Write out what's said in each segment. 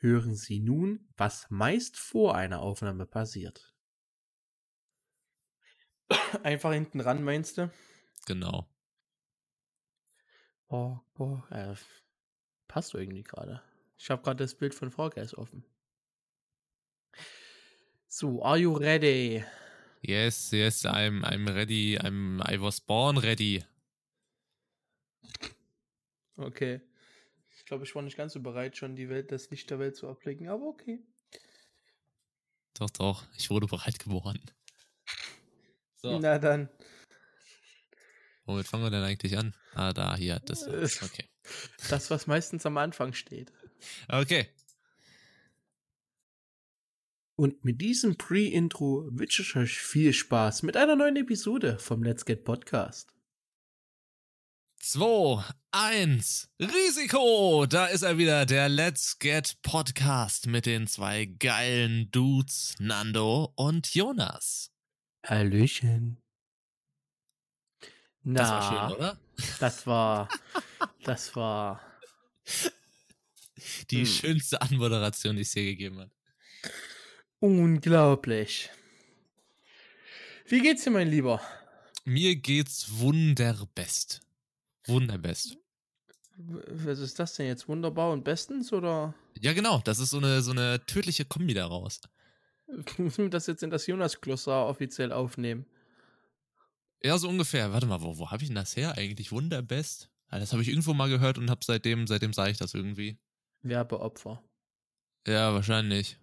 Hören Sie nun, was meist vor einer Aufnahme passiert. Einfach hinten ran, meinst du? Genau. Boah, boah, äh, passt irgendwie gerade. Ich habe gerade das Bild von Frau Geist offen. So, are you ready? Yes, yes, I'm, I'm ready. I'm, I was born ready. Okay. Ich glaube, ich war nicht ganz so bereit, schon die Welt, das Licht der Welt zu erblicken, aber okay. Doch, doch, ich wurde bereit geboren. So. Na dann. Womit fangen wir denn eigentlich an? Ah, da, hier, das. Okay. Das, was meistens am Anfang steht. Okay. Und mit diesem Pre-Intro wünsche ich euch viel Spaß mit einer neuen Episode vom Let's Get Podcast. 2, 1, Risiko! Da ist er wieder, der Let's Get Podcast mit den zwei geilen Dudes, Nando und Jonas. Hallöchen. Na, das war schön, oder? Das war, das war die hm. schönste Anmoderation, die es hier gegeben hat. Unglaublich. Wie geht's dir, mein Lieber? Mir geht's wunderbest. Wunderbest. Was ist das denn jetzt? Wunderbar und bestens oder? Ja, genau. Das ist so eine, so eine tödliche Kombi daraus. Müssen wir das jetzt in das Jonas-Kloster offiziell aufnehmen? Ja, so ungefähr. Warte mal, wo, wo habe ich denn das her eigentlich? Wunderbest? Ja, das habe ich irgendwo mal gehört und habe seitdem, seitdem sage ich das irgendwie. Werbeopfer. Ja, wahrscheinlich.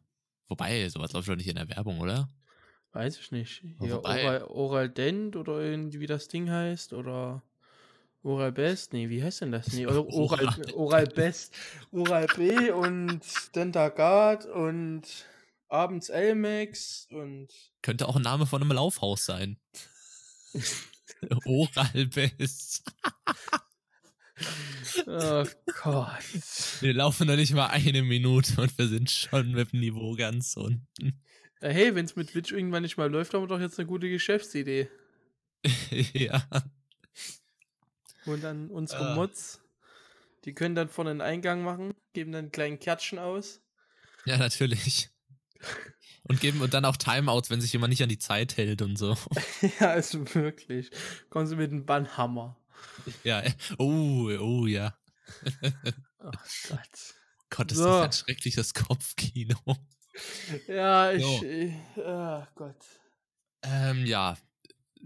Wobei, sowas läuft doch nicht in der Werbung, oder? Weiß ich nicht. Hier Oral, Oral Dent oder irgendwie wie das Ding heißt oder Oral Best? Nee, wie heißt denn das? Nee, oder Oral, Oral Best, Oral B und Dentagard und abends Elmex und. Könnte auch ein Name von einem Laufhaus sein. Oral Best. oh Gott. Wir laufen noch nicht mal eine Minute und wir sind schon mit dem Niveau ganz unten. Hey, wenn es mit Twitch irgendwann nicht mal läuft, haben wir doch jetzt eine gute Geschäftsidee. ja. Und dann unsere uh. Mods, die können dann vorne einen Eingang machen, geben dann einen kleinen Kärtchen aus. Ja, natürlich. Und geben und dann auch Timeouts, wenn sich jemand nicht an die Zeit hält und so. ja, also wirklich. Kommen sie mit einem Bannhammer. Ja, äh, oh, oh ja. oh Gott. Gott, ist so. das ein schreckliches Kopfkino. Ja, ich. So. ich oh Gott. Ähm, ja,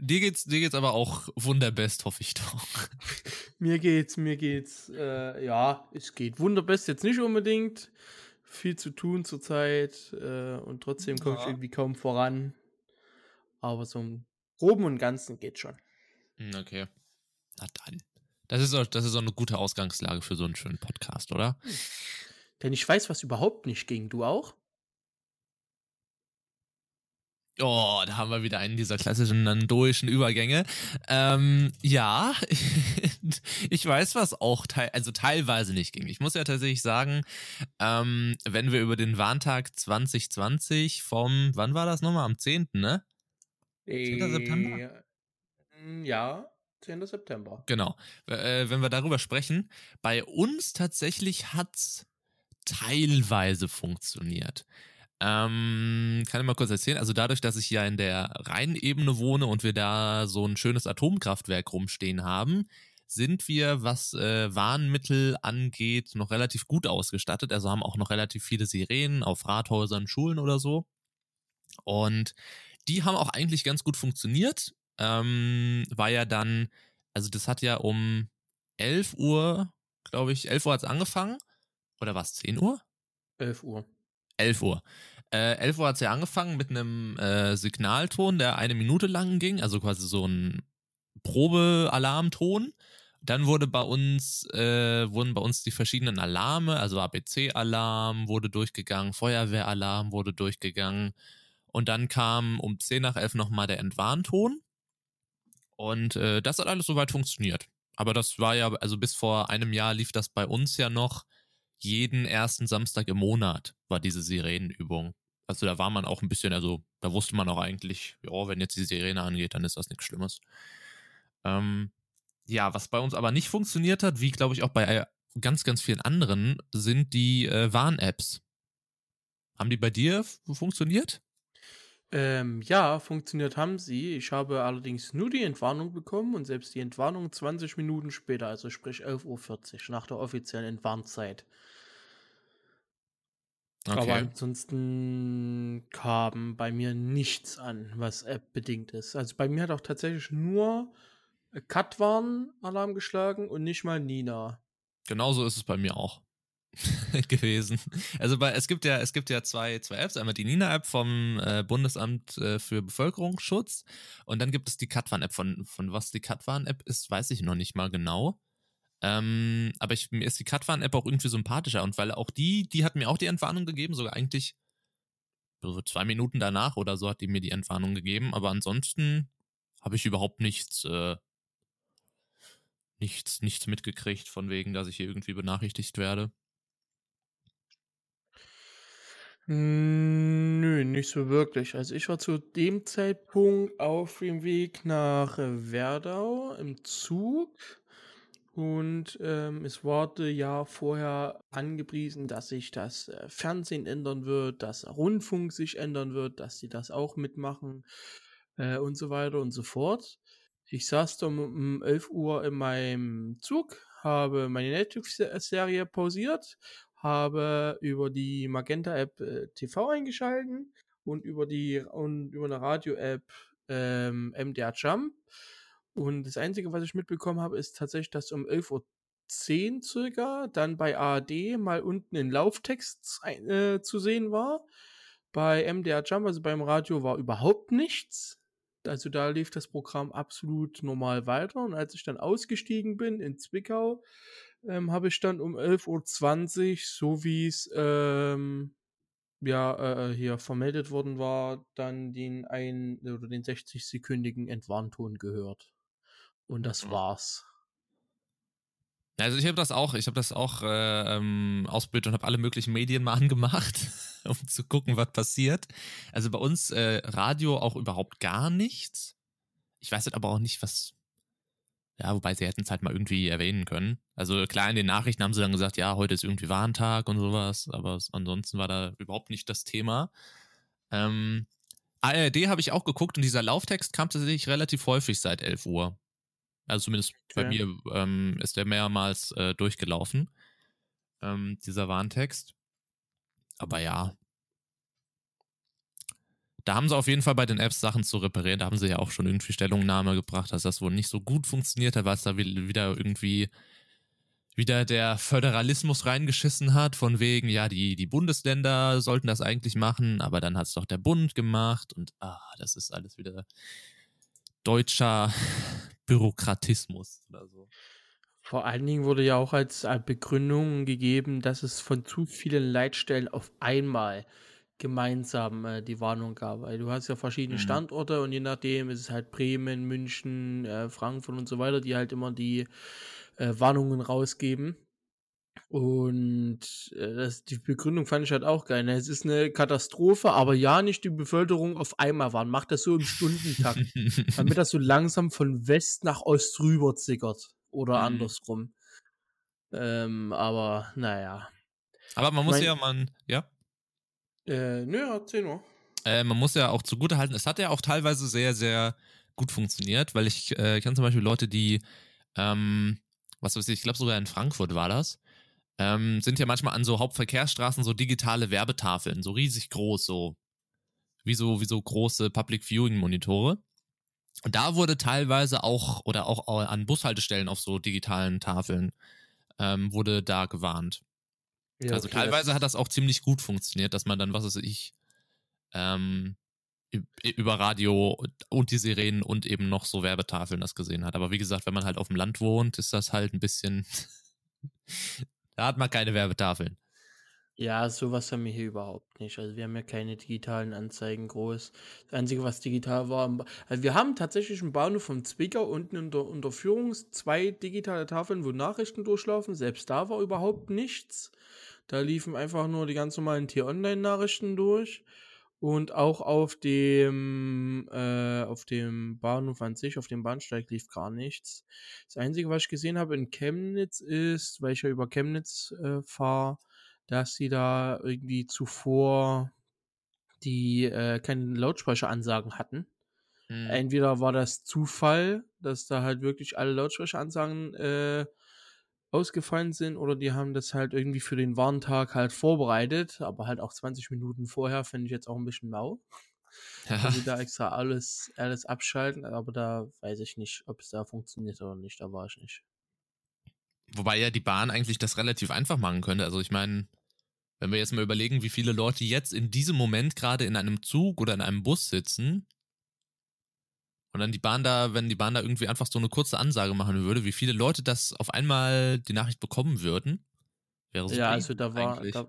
Dir geht's, dir geht's aber auch wunderbest, hoffe ich doch. Mir geht's, mir geht's, äh, ja, es geht wunderbest jetzt nicht unbedingt. Viel zu tun zurzeit äh, und trotzdem komme ja. ich irgendwie kaum voran. Aber so im Groben und Ganzen geht schon. Hm, okay. Na dann. Das ist, auch, das ist auch eine gute Ausgangslage für so einen schönen Podcast, oder? Denn ich weiß, was überhaupt nicht ging. Du auch? Oh, da haben wir wieder einen dieser klassischen nandoischen Übergänge. Ähm, ja, ich weiß, was auch te also teilweise nicht ging. Ich muss ja tatsächlich sagen, ähm, wenn wir über den Warntag 2020 vom, wann war das nochmal? Am 10., ne? 10. September? Ja, 10. September. Genau. Äh, wenn wir darüber sprechen, bei uns tatsächlich hat's teilweise funktioniert. Ähm, kann ich mal kurz erzählen. Also dadurch, dass ich ja in der Rheinebene wohne und wir da so ein schönes Atomkraftwerk rumstehen haben, sind wir, was äh, Warnmittel angeht, noch relativ gut ausgestattet. Also haben auch noch relativ viele Sirenen auf Rathäusern, Schulen oder so. Und die haben auch eigentlich ganz gut funktioniert. Ähm, war ja dann, also das hat ja um 11 Uhr, glaube ich, 11 Uhr hat's angefangen. Oder was, 10 Uhr? 11 Uhr. 11 Uhr. Äh, 11 Uhr hat es ja angefangen mit einem äh, Signalton, der eine Minute lang ging, also quasi so ein Probealarmton. Dann wurde bei uns, äh, wurden bei uns die verschiedenen Alarme, also ABC-Alarm wurde durchgegangen, Feuerwehralarm wurde durchgegangen. Und dann kam um 10 nach 11 nochmal der Entwarnton. Und äh, das hat alles soweit funktioniert. Aber das war ja, also bis vor einem Jahr lief das bei uns ja noch jeden ersten Samstag im Monat war diese Sirenenübung. Also da war man auch ein bisschen, also da wusste man auch eigentlich, ja, wenn jetzt die Sirene angeht, dann ist das nichts Schlimmes. Ähm, ja, was bei uns aber nicht funktioniert hat, wie glaube ich auch bei äh, ganz, ganz vielen anderen, sind die äh, Warn-Apps. Haben die bei dir funktioniert? Ähm, ja, funktioniert haben sie. Ich habe allerdings nur die Entwarnung bekommen und selbst die Entwarnung 20 Minuten später, also sprich 11.40 Uhr nach der offiziellen Entwarnzeit. Okay. Aber ansonsten kam bei mir nichts an, was App-bedingt ist. Also bei mir hat auch tatsächlich nur Katwan Alarm geschlagen und nicht mal Nina. Genauso ist es bei mir auch. gewesen. Also bei, es gibt ja, es gibt ja zwei, zwei Apps. Einmal die Nina-App vom äh, Bundesamt äh, für Bevölkerungsschutz und dann gibt es die Katwan-App. Von, von was die Katwan-App ist, weiß ich noch nicht mal genau. Ähm, aber ich, mir ist die Katwan-App auch irgendwie sympathischer und weil auch die, die hat mir auch die Entwarnung gegeben, sogar eigentlich so zwei Minuten danach oder so hat die mir die Entwarnung gegeben, aber ansonsten habe ich überhaupt nichts, äh, nichts, nichts mitgekriegt, von wegen, dass ich hier irgendwie benachrichtigt werde. Hm, nö, nicht so wirklich. Also ich war zu dem Zeitpunkt auf dem Weg nach Werdau im Zug und ähm, es wurde ja vorher angepriesen, dass sich das äh, Fernsehen ändern wird, dass Rundfunk sich ändern wird, dass sie das auch mitmachen äh, und so weiter und so fort. Ich saß da um, um 11 Uhr in meinem Zug, habe meine Netflix-Serie pausiert habe über die Magenta-App äh, TV eingeschalten und über die und über eine Radio-App ähm, MDR Jump. Und das Einzige, was ich mitbekommen habe, ist tatsächlich, dass um 11.10 Uhr circa dann bei ARD mal unten in Lauftext äh, zu sehen war. Bei MDR Jump, also beim Radio, war überhaupt nichts. Also da lief das Programm absolut normal weiter. Und als ich dann ausgestiegen bin in Zwickau, ähm, habe ich dann um 11.20 Uhr, so wie es ähm, ja äh, äh, hier vermeldet worden war, dann den ein oder den 60-sekündigen Entwarnton gehört. Und das mhm. war's. Also ich habe das auch, ich habe das auch äh, ähm, ausprobiert und habe alle möglichen Medien mal angemacht, um zu gucken, was passiert. Also bei uns äh, Radio auch überhaupt gar nichts. Ich weiß jetzt aber auch nicht, was ja, wobei sie hätten es halt mal irgendwie erwähnen können. Also klar, in den Nachrichten haben sie dann gesagt, ja, heute ist irgendwie Warntag und sowas, aber ansonsten war da überhaupt nicht das Thema. Ähm, ARD habe ich auch geguckt und dieser Lauftext kam tatsächlich relativ häufig seit 11 Uhr. Also zumindest okay. bei mir ähm, ist der mehrmals äh, durchgelaufen, ähm, dieser Warntext. Aber ja, da haben sie auf jeden Fall bei den Apps Sachen zu reparieren. Da haben sie ja auch schon irgendwie Stellungnahme gebracht, dass das wohl nicht so gut funktioniert hat, weil es da wieder irgendwie wieder der Föderalismus reingeschissen hat, von wegen, ja, die, die Bundesländer sollten das eigentlich machen, aber dann hat es doch der Bund gemacht und ah, das ist alles wieder deutscher Bürokratismus oder so. Vor allen Dingen wurde ja auch als Begründung gegeben, dass es von zu vielen Leitstellen auf einmal gemeinsam äh, die Warnung gab. Weil du hast ja verschiedene mhm. Standorte und je nachdem ist es halt Bremen, München, äh, Frankfurt und so weiter, die halt immer die äh, Warnungen rausgeben. Und äh, das, die Begründung fand ich halt auch geil. Ne? Es ist eine Katastrophe, aber ja, nicht die Bevölkerung auf einmal warnen. Macht das so im Stundentakt, damit das so langsam von West nach Ost rüber zickert. Oder mhm. andersrum. Ähm, aber naja. Aber man muss mein, ja, man, ja. Äh, nö, erzähl nur. Äh, man muss ja auch zugutehalten, es hat ja auch teilweise sehr, sehr gut funktioniert, weil ich äh, kenne zum Beispiel Leute, die, ähm, was weiß ich, ich glaube sogar in Frankfurt war das, ähm, sind ja manchmal an so Hauptverkehrsstraßen so digitale Werbetafeln, so riesig groß, so wie so, wie so große Public Viewing Monitore. Und da wurde teilweise auch, oder auch an Bushaltestellen auf so digitalen Tafeln, ähm, wurde da gewarnt. Ja, also okay, teilweise hat das auch ziemlich gut funktioniert, dass man dann, was weiß ich, ähm, über Radio und die Sirenen und eben noch so Werbetafeln das gesehen hat. Aber wie gesagt, wenn man halt auf dem Land wohnt, ist das halt ein bisschen. da hat man keine Werbetafeln. Ja, sowas haben wir hier überhaupt nicht. Also wir haben ja keine digitalen Anzeigen groß. Das Einzige, was digital war, also wir haben tatsächlich im Bahnhof von Zwickau unten in der Unterführung zwei digitale Tafeln, wo Nachrichten durchlaufen. Selbst da war überhaupt nichts. Da liefen einfach nur die ganz normalen Tier-Online-Nachrichten durch. Und auch auf dem, äh, auf dem Bahnhof an sich, auf dem Bahnsteig lief gar nichts. Das Einzige, was ich gesehen habe in Chemnitz ist, weil ich ja über Chemnitz äh, fahre, dass sie da irgendwie zuvor die äh, keine Lautsprecheransagen hatten. Mhm. Entweder war das Zufall, dass da halt wirklich alle Lautsprecheransagen äh, ausgefallen sind, oder die haben das halt irgendwie für den Warntag halt vorbereitet, aber halt auch 20 Minuten vorher, finde ich jetzt auch ein bisschen mau. Ja. Also da extra alles, alles abschalten, aber da weiß ich nicht, ob es da funktioniert oder nicht, da war ich nicht. Wobei ja die Bahn eigentlich das relativ einfach machen könnte. Also ich meine, wenn wir jetzt mal überlegen, wie viele Leute jetzt in diesem Moment gerade in einem Zug oder in einem Bus sitzen und dann die Bahn da, wenn die Bahn da irgendwie einfach so eine kurze Ansage machen würde, wie viele Leute das auf einmal die Nachricht bekommen würden, wäre so Ja, also da war, da,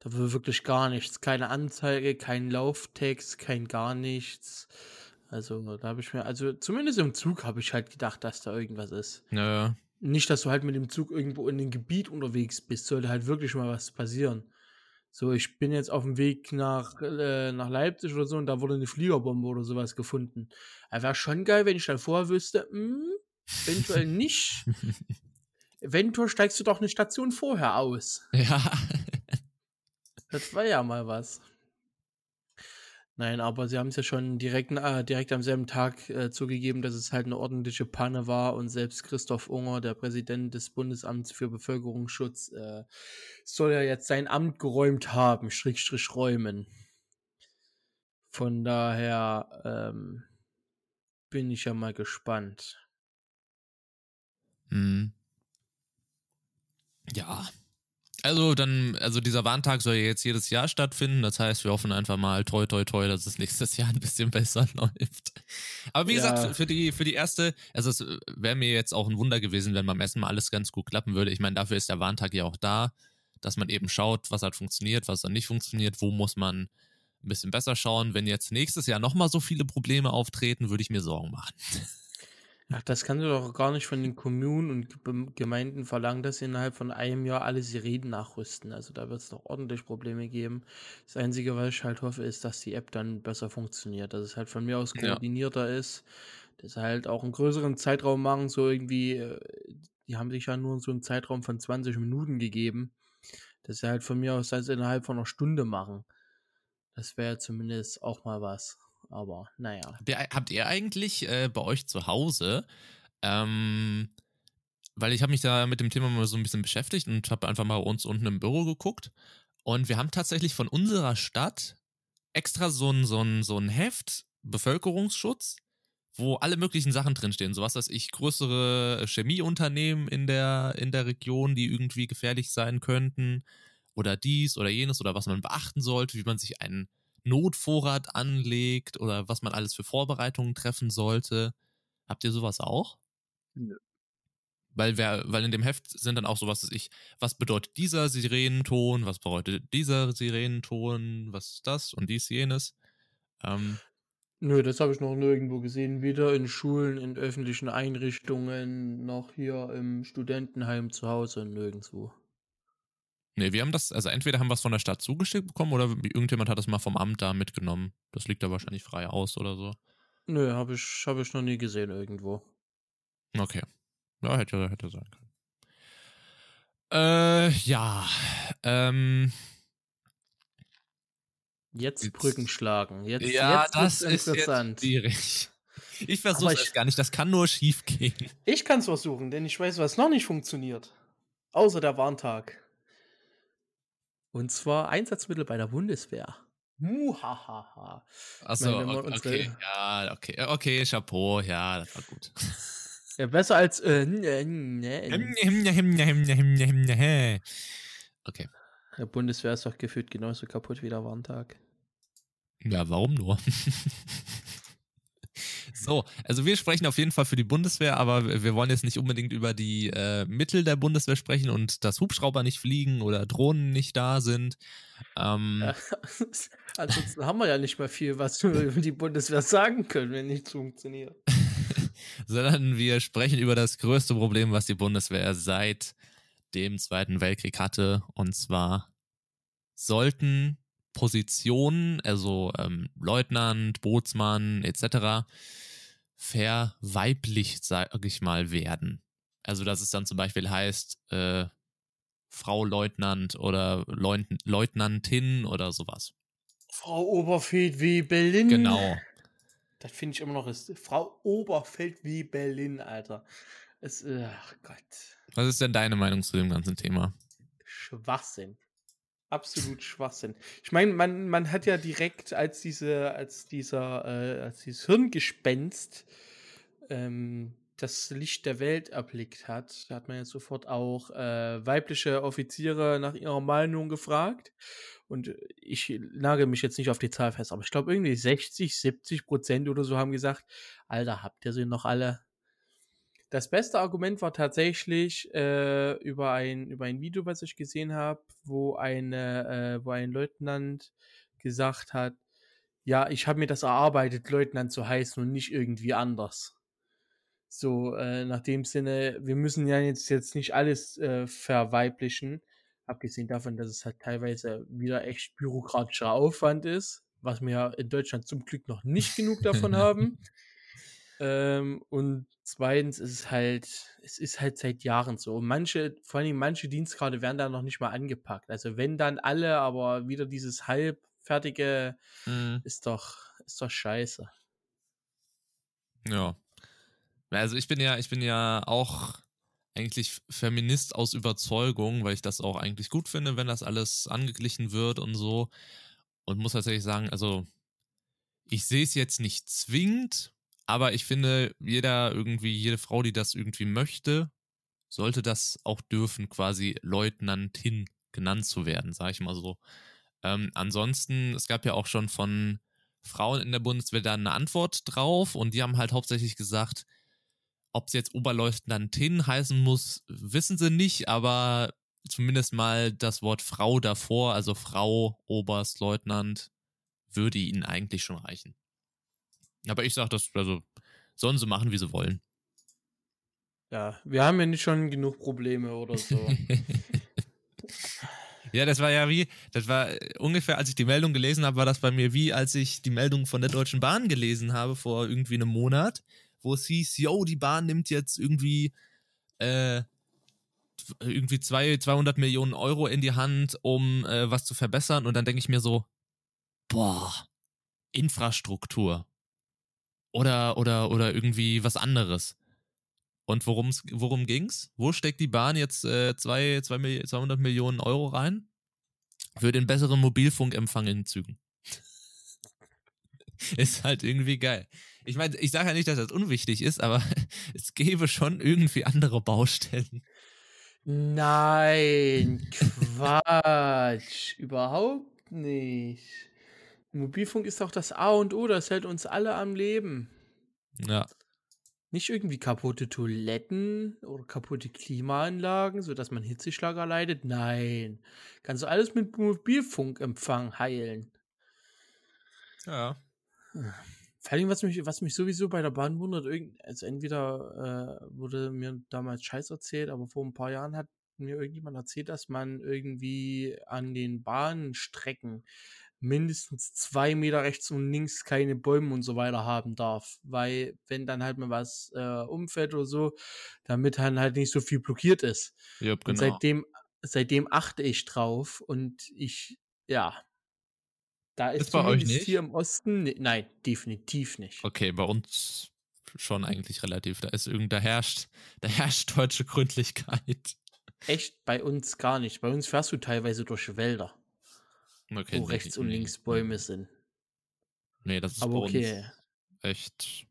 da war wirklich gar nichts. Keine Anzeige, kein Lauftext, kein gar nichts. Also da habe ich mir, also zumindest im Zug habe ich halt gedacht, dass da irgendwas ist. Naja. Nicht, dass du halt mit dem Zug irgendwo in dem Gebiet unterwegs bist, sollte halt wirklich mal was passieren. So, ich bin jetzt auf dem Weg nach, äh, nach Leipzig oder so und da wurde eine Fliegerbombe oder sowas gefunden. Wäre schon geil, wenn ich dann vorher wüsste, mh, hm, eventuell nicht. eventuell steigst du doch eine Station vorher aus. Ja. das war ja mal was. Nein, aber sie haben es ja schon direkt, äh, direkt am selben Tag äh, zugegeben, dass es halt eine ordentliche Panne war und selbst Christoph Unger, der Präsident des Bundesamts für Bevölkerungsschutz, äh, soll ja jetzt sein Amt geräumt haben, Schrägstrich räumen. Von daher ähm, bin ich ja mal gespannt. Hm. Ja, also dann, also dieser Warntag soll ja jetzt jedes Jahr stattfinden. Das heißt, wir hoffen einfach mal toi toi toi, dass es nächstes Jahr ein bisschen besser läuft. Aber wie ja. gesagt, für die, für die erste, also es wäre mir jetzt auch ein Wunder gewesen, wenn beim Essen mal alles ganz gut klappen würde. Ich meine, dafür ist der Warntag ja auch da, dass man eben schaut, was hat funktioniert, was hat nicht funktioniert, wo muss man ein bisschen besser schauen. Wenn jetzt nächstes Jahr nochmal so viele Probleme auftreten, würde ich mir Sorgen machen. Ach, das kannst du doch gar nicht von den Kommunen und Gemeinden verlangen, dass sie innerhalb von einem Jahr alle Sirenen nachrüsten. Also da wird es doch ordentlich Probleme geben. Das Einzige, was ich halt hoffe, ist, dass die App dann besser funktioniert. Dass es halt von mir aus koordinierter ja. ist. Dass sie halt auch einen größeren Zeitraum machen, so irgendwie, äh, die haben sich ja nur so einen Zeitraum von 20 Minuten gegeben. Dass sie halt von mir aus das innerhalb von einer Stunde machen. Das wäre zumindest auch mal was aber naja. Habt ihr, habt ihr eigentlich äh, bei euch zu Hause, ähm, weil ich habe mich da mit dem Thema mal so ein bisschen beschäftigt und habe einfach mal uns unten im Büro geguckt und wir haben tatsächlich von unserer Stadt extra so ein, so ein, so ein Heft, Bevölkerungsschutz, wo alle möglichen Sachen drinstehen. So was, dass ich größere Chemieunternehmen in der, in der Region, die irgendwie gefährlich sein könnten, oder dies oder jenes, oder was man beachten sollte, wie man sich einen Notvorrat anlegt oder was man alles für Vorbereitungen treffen sollte. Habt ihr sowas auch? Nö. Weil, wer, weil in dem Heft sind dann auch sowas, dass ich, was bedeutet dieser Sirenenton, was bedeutet dieser Sirenenton, was ist das und dies, jenes. Ähm, Nö, das habe ich noch nirgendwo gesehen. Weder in Schulen, in öffentlichen Einrichtungen, noch hier im Studentenheim zu Hause, nirgendwo. Nee, wir haben das, also entweder haben wir es von der Stadt zugeschickt bekommen oder irgendjemand hat das mal vom Amt da mitgenommen. Das liegt da wahrscheinlich frei aus oder so. Nö, habe ich, hab ich noch nie gesehen irgendwo. Okay. Ja, hätte, hätte sein können. Äh, ja. Ähm. Jetzt, jetzt Brücken schlagen. Jetzt, ja, jetzt das ist interessant. schwierig. Ich versuche es gar nicht, das kann nur schief gehen. Ich kann es versuchen, denn ich weiß, was noch nicht funktioniert. Außer der Warntag. Und zwar Einsatzmittel bei der Bundeswehr. Muhahaha. Achso, okay, ja, okay, okay, Chapeau, ja, das war gut. Ja, besser als äh. Okay. Der Bundeswehr ist doch gefühlt genauso kaputt wie der Warntag. Ja, warum nur? So, also wir sprechen auf jeden Fall für die Bundeswehr, aber wir wollen jetzt nicht unbedingt über die äh, Mittel der Bundeswehr sprechen und dass Hubschrauber nicht fliegen oder Drohnen nicht da sind. Ähm, ja, ansonsten haben wir ja nicht mehr viel, was wir über die Bundeswehr sagen können, wenn nichts funktioniert. Sondern wir sprechen über das größte Problem, was die Bundeswehr seit dem Zweiten Weltkrieg hatte, und zwar sollten Positionen, also ähm, Leutnant, Bootsmann etc., verweiblicht, sag ich mal, werden. Also, dass es dann zum Beispiel heißt, äh, Frau Leutnant oder Leut Leutnantin oder sowas. Frau Oberfeld wie Berlin. Genau. Das finde ich immer noch ist. Frau Oberfeld wie Berlin, Alter. Es, ach Gott. Was ist denn deine Meinung zu dem ganzen Thema? Schwachsinn. Absolut Schwachsinn. Ich meine, man, man hat ja direkt als diese, als dieser, äh, als dieses Hirngespenst ähm, das Licht der Welt erblickt hat, hat man ja sofort auch äh, weibliche Offiziere nach ihrer Meinung gefragt. Und ich nagel mich jetzt nicht auf die Zahl fest, aber ich glaube irgendwie 60, 70 Prozent oder so haben gesagt, Alter, habt ihr sie noch alle? Das beste Argument war tatsächlich äh, über, ein, über ein Video, was ich gesehen habe, wo, äh, wo ein Leutnant gesagt hat, ja, ich habe mir das erarbeitet, Leutnant zu heißen und nicht irgendwie anders. So, äh, nach dem Sinne, wir müssen ja jetzt, jetzt nicht alles äh, verweiblichen, abgesehen davon, dass es halt teilweise wieder echt bürokratischer Aufwand ist, was wir in Deutschland zum Glück noch nicht genug davon haben. Ähm, und zweitens ist es halt, es ist halt seit Jahren so. manche, vor allem manche Dienstgrade werden da noch nicht mal angepackt. Also wenn dann alle, aber wieder dieses halbfertige mhm. ist doch, ist doch scheiße. Ja. Also ich bin ja, ich bin ja auch eigentlich Feminist aus Überzeugung, weil ich das auch eigentlich gut finde, wenn das alles angeglichen wird und so. Und muss tatsächlich sagen, also ich sehe es jetzt nicht zwingend, aber ich finde, jeder irgendwie, jede Frau, die das irgendwie möchte, sollte das auch dürfen, quasi Leutnantin genannt zu werden, sage ich mal so. Ähm, ansonsten, es gab ja auch schon von Frauen in der Bundeswehr da eine Antwort drauf und die haben halt hauptsächlich gesagt, ob es jetzt Oberleutnantin heißen muss, wissen sie nicht, aber zumindest mal das Wort Frau davor, also Frau, Oberstleutnant, würde ihnen eigentlich schon reichen. Aber ich sag das, also sollen sie machen, wie sie wollen. Ja, wir haben ja nicht schon genug Probleme oder so. ja, das war ja wie, das war ungefähr, als ich die Meldung gelesen habe, war das bei mir wie, als ich die Meldung von der Deutschen Bahn gelesen habe vor irgendwie einem Monat, wo es hieß, yo, die Bahn nimmt jetzt irgendwie äh, irgendwie zwei, 200 Millionen Euro in die Hand, um äh, was zu verbessern. Und dann denke ich mir so, boah, Infrastruktur oder, oder, oder irgendwie was anderes. Und worum's, worum ging's? Wo steckt die Bahn jetzt äh, zwei, zwei, 200 Millionen Euro rein? Für den besseren Mobilfunkempfang in Zügen. ist halt irgendwie geil. Ich meine, ich sage ja nicht, dass das unwichtig ist, aber es gäbe schon irgendwie andere Baustellen. Nein, Quatsch, überhaupt nicht. Mobilfunk ist doch das A und O, das hält uns alle am Leben. Ja. Nicht irgendwie kaputte Toiletten oder kaputte Klimaanlagen, sodass man Hitzeschlager leidet. Nein. Kannst du alles mit Mobilfunkempfang heilen. Ja. Vor allem, was mich, was mich sowieso bei der Bahn wundert, also entweder äh, wurde mir damals Scheiß erzählt, aber vor ein paar Jahren hat mir irgendjemand erzählt, dass man irgendwie an den Bahnstrecken mindestens zwei Meter rechts und links keine Bäume und so weiter haben darf. Weil, wenn dann halt mal was äh, umfällt oder so, damit dann halt nicht so viel blockiert ist. Ja, genau. Und seitdem, seitdem achte ich drauf und ich, ja. Da ist, ist bei euch nicht? hier im Osten, ne, nein, definitiv nicht. Okay, bei uns schon eigentlich relativ. Da ist irgend, da herrscht, da herrscht deutsche Gründlichkeit. Echt? Bei uns gar nicht. Bei uns fährst du teilweise durch Wälder. Okay, wo rechts und links Bäume sind. Nee, das ist Aber bei okay. uns echt,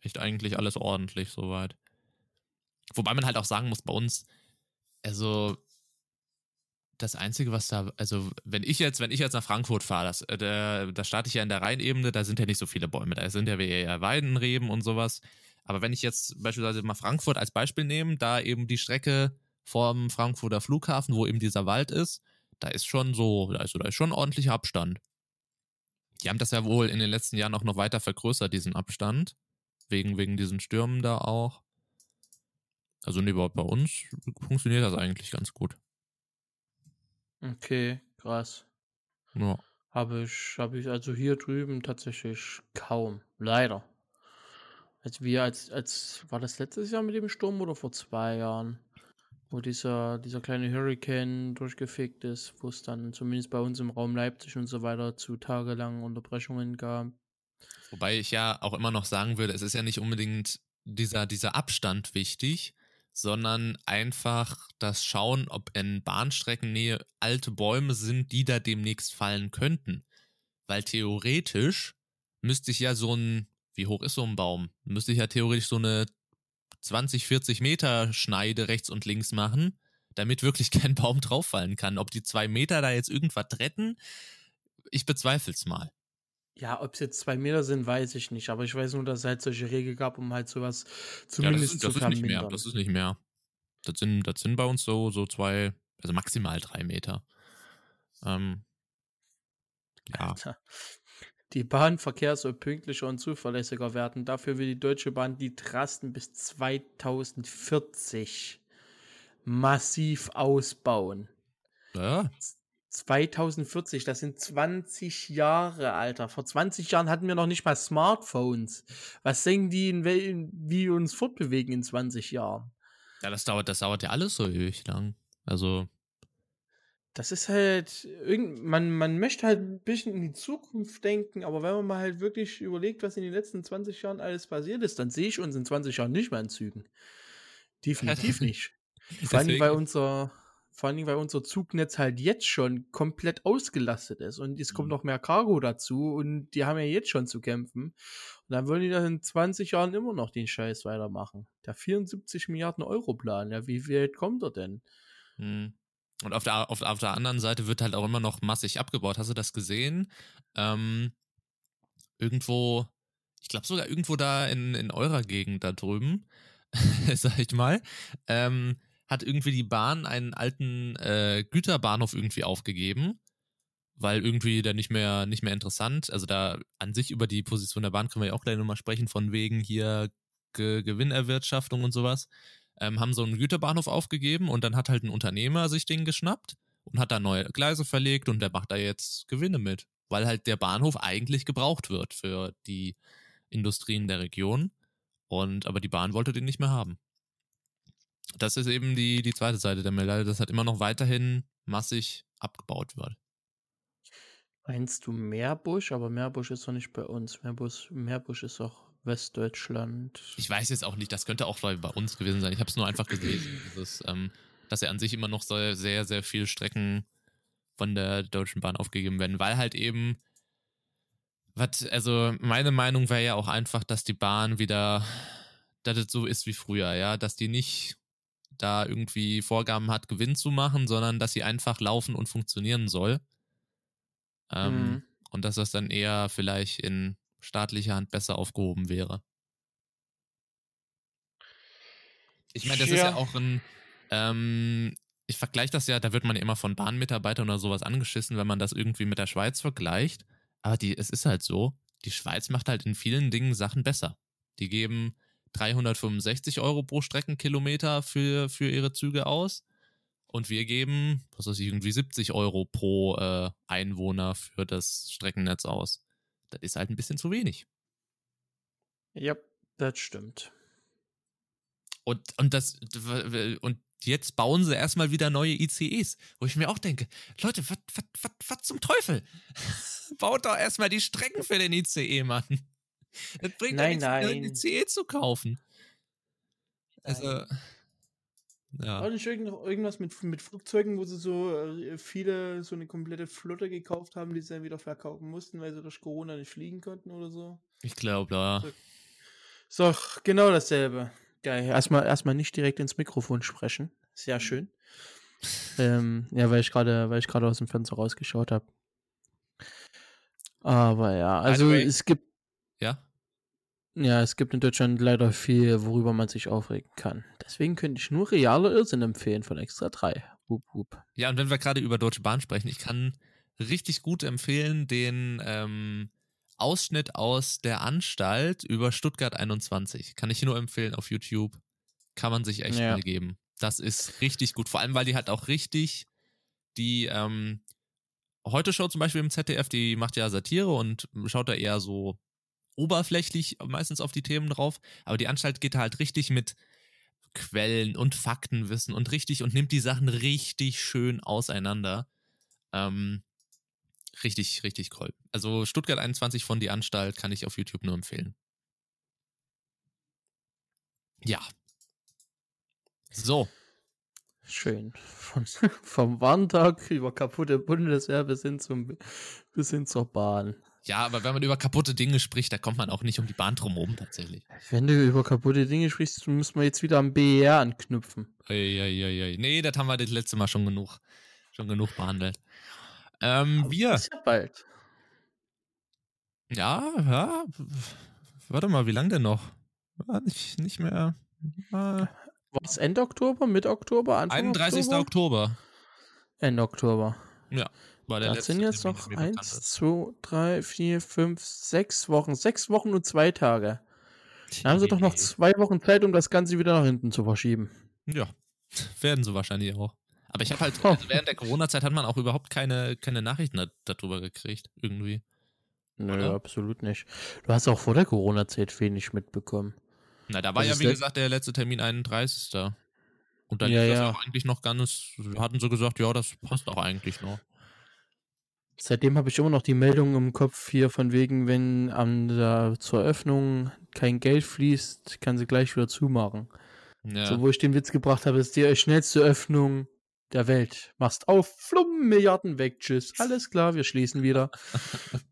echt eigentlich alles ordentlich soweit. Wobei man halt auch sagen muss, bei uns, also das Einzige, was da, also wenn ich jetzt, wenn ich jetzt nach Frankfurt fahre, das, äh, da, da starte ich ja in der Rheinebene, da sind ja nicht so viele Bäume, da sind ja eher Weidenreben und sowas. Aber wenn ich jetzt beispielsweise mal Frankfurt als Beispiel nehme, da eben die Strecke vom Frankfurter Flughafen, wo eben dieser Wald ist, da ist schon so, also da ist schon ordentlicher Abstand. Die haben das ja wohl in den letzten Jahren auch noch weiter vergrößert, diesen Abstand. Wegen, wegen diesen Stürmen da auch. Also nee, bei uns funktioniert das eigentlich ganz gut. Okay, krass. Ja. Habe ich, habe ich also hier drüben tatsächlich kaum. Leider. Als wir, als, als, war das letztes Jahr mit dem Sturm oder vor zwei Jahren? Wo dieser, dieser kleine Hurricane durchgefickt ist, wo es dann zumindest bei uns im Raum Leipzig und so weiter zu tagelangen Unterbrechungen gab. Wobei ich ja auch immer noch sagen würde, es ist ja nicht unbedingt dieser, dieser Abstand wichtig, sondern einfach das Schauen, ob in Bahnstreckennähe alte Bäume sind, die da demnächst fallen könnten. Weil theoretisch müsste ich ja so ein, wie hoch ist so ein Baum? Müsste ich ja theoretisch so eine 20, 40 Meter Schneide rechts und links machen, damit wirklich kein Baum drauffallen kann. Ob die zwei Meter da jetzt irgendwas retten, ich bezweifle es mal. Ja, ob es jetzt zwei Meter sind, weiß ich nicht. Aber ich weiß nur, dass es halt solche Regeln gab, um halt sowas zumindest ja, das, das zu ist nicht mehr. Das ist nicht mehr. Das sind, das sind bei uns so, so zwei, also maximal drei Meter. Ähm, ja. Alter. Die Bahnverkehr soll pünktlicher und zuverlässiger werden. Dafür will die Deutsche Bahn die Trassen bis 2040 massiv ausbauen. Ja. 2040, das sind 20 Jahre, Alter. Vor 20 Jahren hatten wir noch nicht mal Smartphones. Was denken die, in wie wir uns fortbewegen in 20 Jahren? Ja, das dauert, das dauert ja alles so ewig lang. Also. Das ist halt, man, man möchte halt ein bisschen in die Zukunft denken, aber wenn man mal halt wirklich überlegt, was in den letzten 20 Jahren alles passiert ist, dann sehe ich uns in 20 Jahren nicht mehr in Zügen. Definitiv nicht. Vor allem, weil unser, vor allem, weil unser Zugnetz halt jetzt schon komplett ausgelastet ist und es kommt mhm. noch mehr Cargo dazu und die haben ja jetzt schon zu kämpfen. Und dann wollen die dann in 20 Jahren immer noch den Scheiß weitermachen. Der 74 Milliarden Euro Plan, ja, wie weit kommt er denn? Mhm. Und auf der, auf, auf der anderen Seite wird halt auch immer noch massig abgebaut. Hast du das gesehen? Ähm, irgendwo, ich glaube sogar irgendwo da in, in eurer Gegend da drüben, sag ich mal, ähm, hat irgendwie die Bahn einen alten äh, Güterbahnhof irgendwie aufgegeben, weil irgendwie der nicht mehr, nicht mehr interessant, also da an sich über die Position der Bahn können wir ja auch gleich nochmal sprechen, von wegen hier Ge Gewinnerwirtschaftung und sowas, ähm, haben so einen Güterbahnhof aufgegeben und dann hat halt ein Unternehmer sich den geschnappt und hat da neue Gleise verlegt und der macht da jetzt Gewinne mit, weil halt der Bahnhof eigentlich gebraucht wird für die Industrien der Region und aber die Bahn wollte den nicht mehr haben das ist eben die, die zweite Seite der Medaille, dass halt immer noch weiterhin massig abgebaut wird. Meinst du Meerbusch? Aber Meerbusch ist doch nicht bei uns. Meerbusch, Meerbusch ist auch Westdeutschland. Ich weiß jetzt auch nicht, das könnte auch bei uns gewesen sein. Ich habe es nur einfach gelesen, dass, ähm, dass er an sich immer noch sehr, sehr, sehr viele Strecken von der Deutschen Bahn aufgegeben werden, weil halt eben, was, also meine Meinung wäre ja auch einfach, dass die Bahn wieder, dass es so ist wie früher, ja, dass die nicht da irgendwie Vorgaben hat, Gewinn zu machen, sondern dass sie einfach laufen und funktionieren soll. Ähm, mhm. Und dass das dann eher vielleicht in staatlicher Hand besser aufgehoben wäre. Ich meine, das ja. ist ja auch ein, ähm, ich vergleiche das ja, da wird man ja immer von Bahnmitarbeitern oder sowas angeschissen, wenn man das irgendwie mit der Schweiz vergleicht. Aber die, es ist halt so, die Schweiz macht halt in vielen Dingen Sachen besser. Die geben 365 Euro pro Streckenkilometer für, für ihre Züge aus. Und wir geben, was weiß ich, irgendwie 70 Euro pro äh, Einwohner für das Streckennetz aus. Das ist halt ein bisschen zu wenig. Ja, das stimmt. Und, und das, und jetzt bauen sie erstmal wieder neue ICEs, wo ich mir auch denke, Leute, was zum Teufel? Baut doch erstmal die Strecken für den ICE, Mann. Das bringt nein, nichts, nein. eine CE zu kaufen. Also. Ja. War nicht irgendwas mit, mit Flugzeugen, wo sie so äh, viele, so eine komplette Flotte gekauft haben, die sie dann wieder verkaufen mussten, weil sie durch Corona nicht fliegen konnten oder so? Ich glaube, ja. So, so, genau dasselbe. Geil. Erstmal, erstmal nicht direkt ins Mikrofon sprechen. Sehr schön. ähm, ja, weil ich gerade, weil ich gerade aus dem Fenster rausgeschaut habe. Aber ja, also es gibt ja? Ja, es gibt in Deutschland leider viel, worüber man sich aufregen kann. Deswegen könnte ich nur realer Irrsinn empfehlen von Extra 3. Wup, wup. Ja, und wenn wir gerade über Deutsche Bahn sprechen, ich kann richtig gut empfehlen den ähm, Ausschnitt aus der Anstalt über Stuttgart 21. Kann ich nur empfehlen auf YouTube. Kann man sich echt ja. mal geben. Das ist richtig gut. Vor allem, weil die halt auch richtig die ähm, Heute Show zum Beispiel im ZDF, die macht ja Satire und schaut da eher so oberflächlich meistens auf die Themen drauf, aber die Anstalt geht halt richtig mit Quellen und Faktenwissen und richtig und nimmt die Sachen richtig schön auseinander. Ähm, richtig, richtig cool. Also Stuttgart 21 von Die Anstalt kann ich auf YouTube nur empfehlen. Ja. So. Schön. Von, vom Warntag über kaputte Bundeswehr bis hin, zum, bis hin zur Bahn. Ja, aber wenn man über kaputte Dinge spricht, da kommt man auch nicht um die Bahn drumherum tatsächlich. Wenn du über kaputte Dinge sprichst, müssen wir jetzt wieder am BER anknüpfen. Eieiei. Nee, das haben wir das letzte Mal schon genug, schon genug behandelt. Ähm, wir. Ist ja bald. Ja, ja. Warte mal, wie lange denn noch? War nicht, nicht mehr. War es Ende Oktober, Mitte Oktober, Anfang 31. Oktober? Oktober. Ende Oktober. Ja. War der das sind jetzt noch eins, zwei, drei, vier, fünf, sechs Wochen. Sechs Wochen und zwei Tage. Dann haben sie doch noch zwei Wochen Zeit, um das Ganze wieder nach hinten zu verschieben. Ja, werden sie wahrscheinlich auch. Aber ich habe halt, oh. also während der Corona-Zeit hat man auch überhaupt keine, keine Nachrichten darüber gekriegt, irgendwie. Nö, Oder? absolut nicht. Du hast auch vor der Corona-Zeit wenig mitbekommen. Na, da war das ja, wie gesagt, der letzte Termin 31. Und dann ja, ist das ja. auch eigentlich noch ganz, hatten sie gesagt, ja, das passt auch eigentlich noch. Seitdem habe ich immer noch die Meldung im Kopf hier von wegen, wenn an der, zur Öffnung kein Geld fließt, kann sie gleich wieder zumachen. Ja. So, wo ich den Witz gebracht habe, ist die schnellste Öffnung der Welt. Machst auf, flumm, Milliarden weg, tschüss. Alles klar, wir schließen wieder.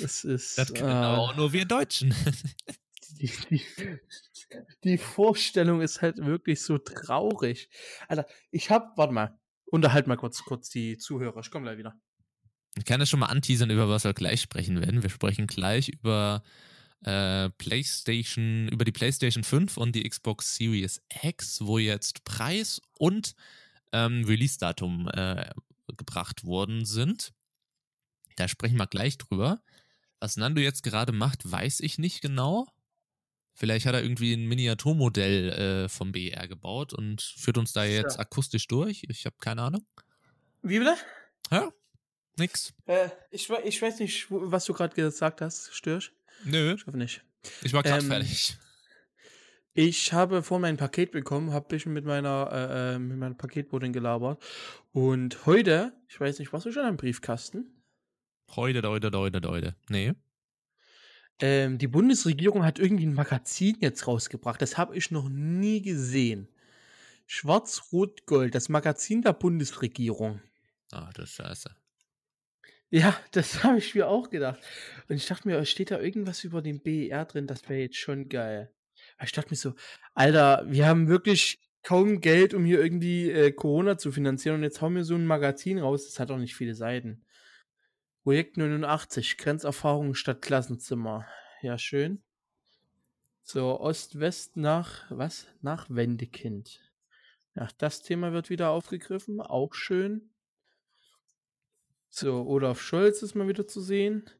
Das ist. Das können äh, auch nur wir Deutschen. Die, die, die, Vorstellung ist halt wirklich so traurig. Alter, ich hab, warte mal, unterhalt mal kurz, kurz die Zuhörer. Ich komme gleich wieder. Ich kann ja schon mal anteasern, über was wir gleich sprechen werden. Wir sprechen gleich über äh, PlayStation, über die PlayStation 5 und die Xbox Series X, wo jetzt Preis und ähm, Release-Datum äh, gebracht worden sind. Da sprechen wir gleich drüber. Was Nando jetzt gerade macht, weiß ich nicht genau. Vielleicht hat er irgendwie ein Miniaturmodell äh, vom BR gebaut und führt uns da jetzt ja. akustisch durch. Ich habe keine Ahnung. Wie bitte? Ja, nix. Äh, ich, ich weiß nicht, was du gerade gesagt hast, Störsch. Nö. Ich hoffe nicht. Ich war gerade ähm, fertig. Ich habe vor mein Paket bekommen, habe ein bisschen mit meiner, äh, äh, mit meiner Paketbotin gelabert. Und heute, ich weiß nicht, warst du schon am Briefkasten? Heute, heute, heute, heute. Nee. Ähm, die Bundesregierung hat irgendwie ein Magazin jetzt rausgebracht. Das habe ich noch nie gesehen. Schwarz-Rot-Gold, das Magazin der Bundesregierung. Ach, das ist scheiße. Ja, das habe ich mir auch gedacht. Und ich dachte mir, steht da irgendwas über den BER drin? Das wäre jetzt schon geil. Ich dachte mir so, Alter, wir haben wirklich kaum Geld, um hier irgendwie äh, Corona zu finanzieren. Und jetzt hauen wir so ein Magazin raus. Das hat auch nicht viele Seiten. Projekt 89, Grenzerfahrung statt Klassenzimmer. Ja, schön. So, Ost-West nach, was? Nach Wendekind. Ja, das Thema wird wieder aufgegriffen. Auch schön. So, Olaf Scholz ist mal wieder zu sehen.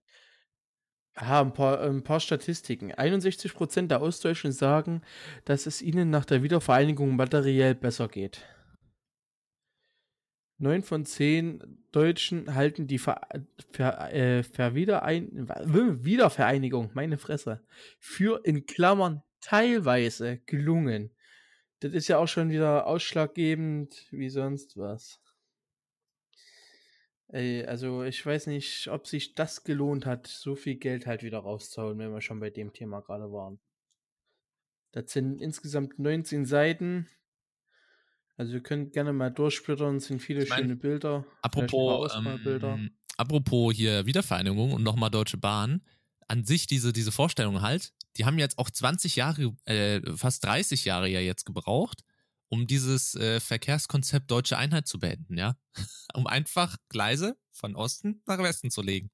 Ja, ein paar, ein paar Statistiken. 61% der Ostdeutschen sagen, dass es ihnen nach der Wiedervereinigung materiell besser geht. 9 von 10 Deutschen halten die Ver, Ver, äh, Ver Wiedervereinigung, meine Fresse, für in Klammern teilweise gelungen. Das ist ja auch schon wieder ausschlaggebend wie sonst was. Ey, also ich weiß nicht, ob sich das gelohnt hat, so viel Geld halt wieder rauszuholen, wenn wir schon bei dem Thema gerade waren. Das sind insgesamt 19 Seiten. Also ihr könnt gerne mal durchsplittern, es sind viele ich mein, schöne Bilder. Apropos, ähm, apropos hier Wiedervereinigung und nochmal Deutsche Bahn. An sich diese, diese Vorstellung halt, die haben jetzt auch 20 Jahre, äh, fast 30 Jahre ja jetzt gebraucht, um dieses äh, Verkehrskonzept Deutsche Einheit zu beenden, ja. um einfach Gleise von Osten nach Westen zu legen.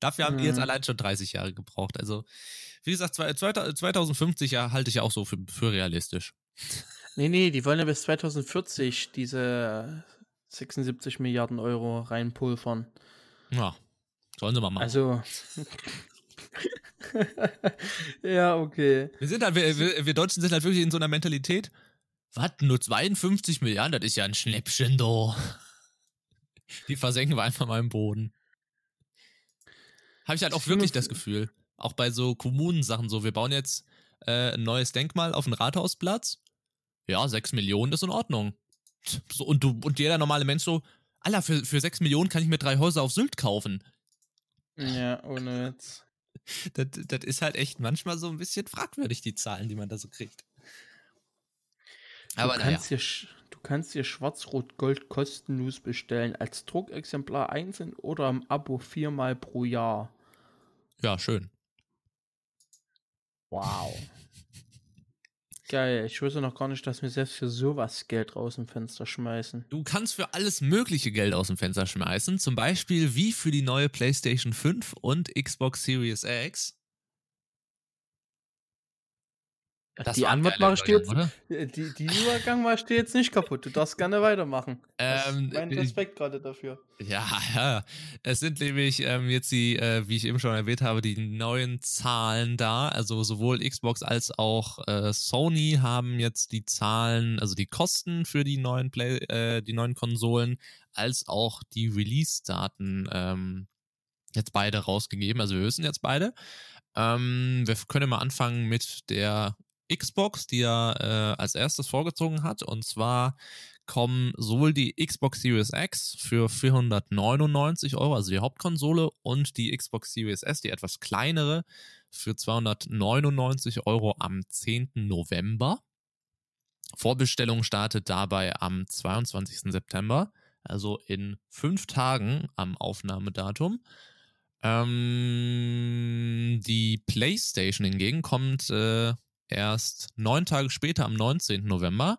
Dafür haben die jetzt mhm. allein schon 30 Jahre gebraucht. Also, wie gesagt, 2050 ja, halte ich ja auch so für, für realistisch. Nee, nee, die wollen ja bis 2040 diese 76 Milliarden Euro reinpulvern. Ja, sollen sie mal machen. Also. ja, okay. Wir sind halt, wir, wir Deutschen sind halt wirklich in so einer Mentalität, was? Nur 52 Milliarden? Das ist ja ein Schnäppchen, do. Die versenken wir einfach mal im Boden. Habe ich halt auch wirklich das Gefühl. Auch bei so Kommunensachen so. Wir bauen jetzt äh, ein neues Denkmal auf dem Rathausplatz. ja, 6 Millionen ist in Ordnung. So, und, du, und jeder normale Mensch so, Alter, für, für 6 Millionen kann ich mir drei Häuser auf Sylt kaufen. Ja, ohne Witz. Das, das ist halt echt manchmal so ein bisschen fragwürdig, die Zahlen, die man da so kriegt. Aber du kannst, naja. dir, du kannst dir Schwarz-Rot-Gold kostenlos bestellen, als Druckexemplar einzeln oder im Abo viermal pro Jahr. Ja, schön. Wow. Geil, ich wusste noch gar nicht, dass wir selbst für sowas Geld aus dem Fenster schmeißen. Du kannst für alles mögliche Geld aus dem Fenster schmeißen, zum Beispiel wie für die neue PlayStation 5 und Xbox Series X. Das die Antwort dir jetzt, äh, die, die Übergang dir jetzt nicht kaputt. Du darfst gerne weitermachen. Ähm, mein Respekt gerade dafür. Ja, ja. Es sind nämlich ähm, jetzt die, äh, wie ich eben schon erwähnt habe, die neuen Zahlen da. Also sowohl Xbox als auch äh, Sony haben jetzt die Zahlen, also die Kosten für die neuen Play, äh, die neuen Konsolen, als auch die Release-Daten ähm, jetzt beide rausgegeben. Also wir wissen jetzt beide. Ähm, wir können mal anfangen mit der Xbox, die er äh, als erstes vorgezogen hat. Und zwar kommen sowohl die Xbox Series X für 499 Euro, also die Hauptkonsole, und die Xbox Series S, die etwas kleinere, für 299 Euro am 10. November. Vorbestellung startet dabei am 22. September, also in fünf Tagen am Aufnahmedatum. Ähm, die PlayStation hingegen kommt äh, erst neun Tage später, am 19. November,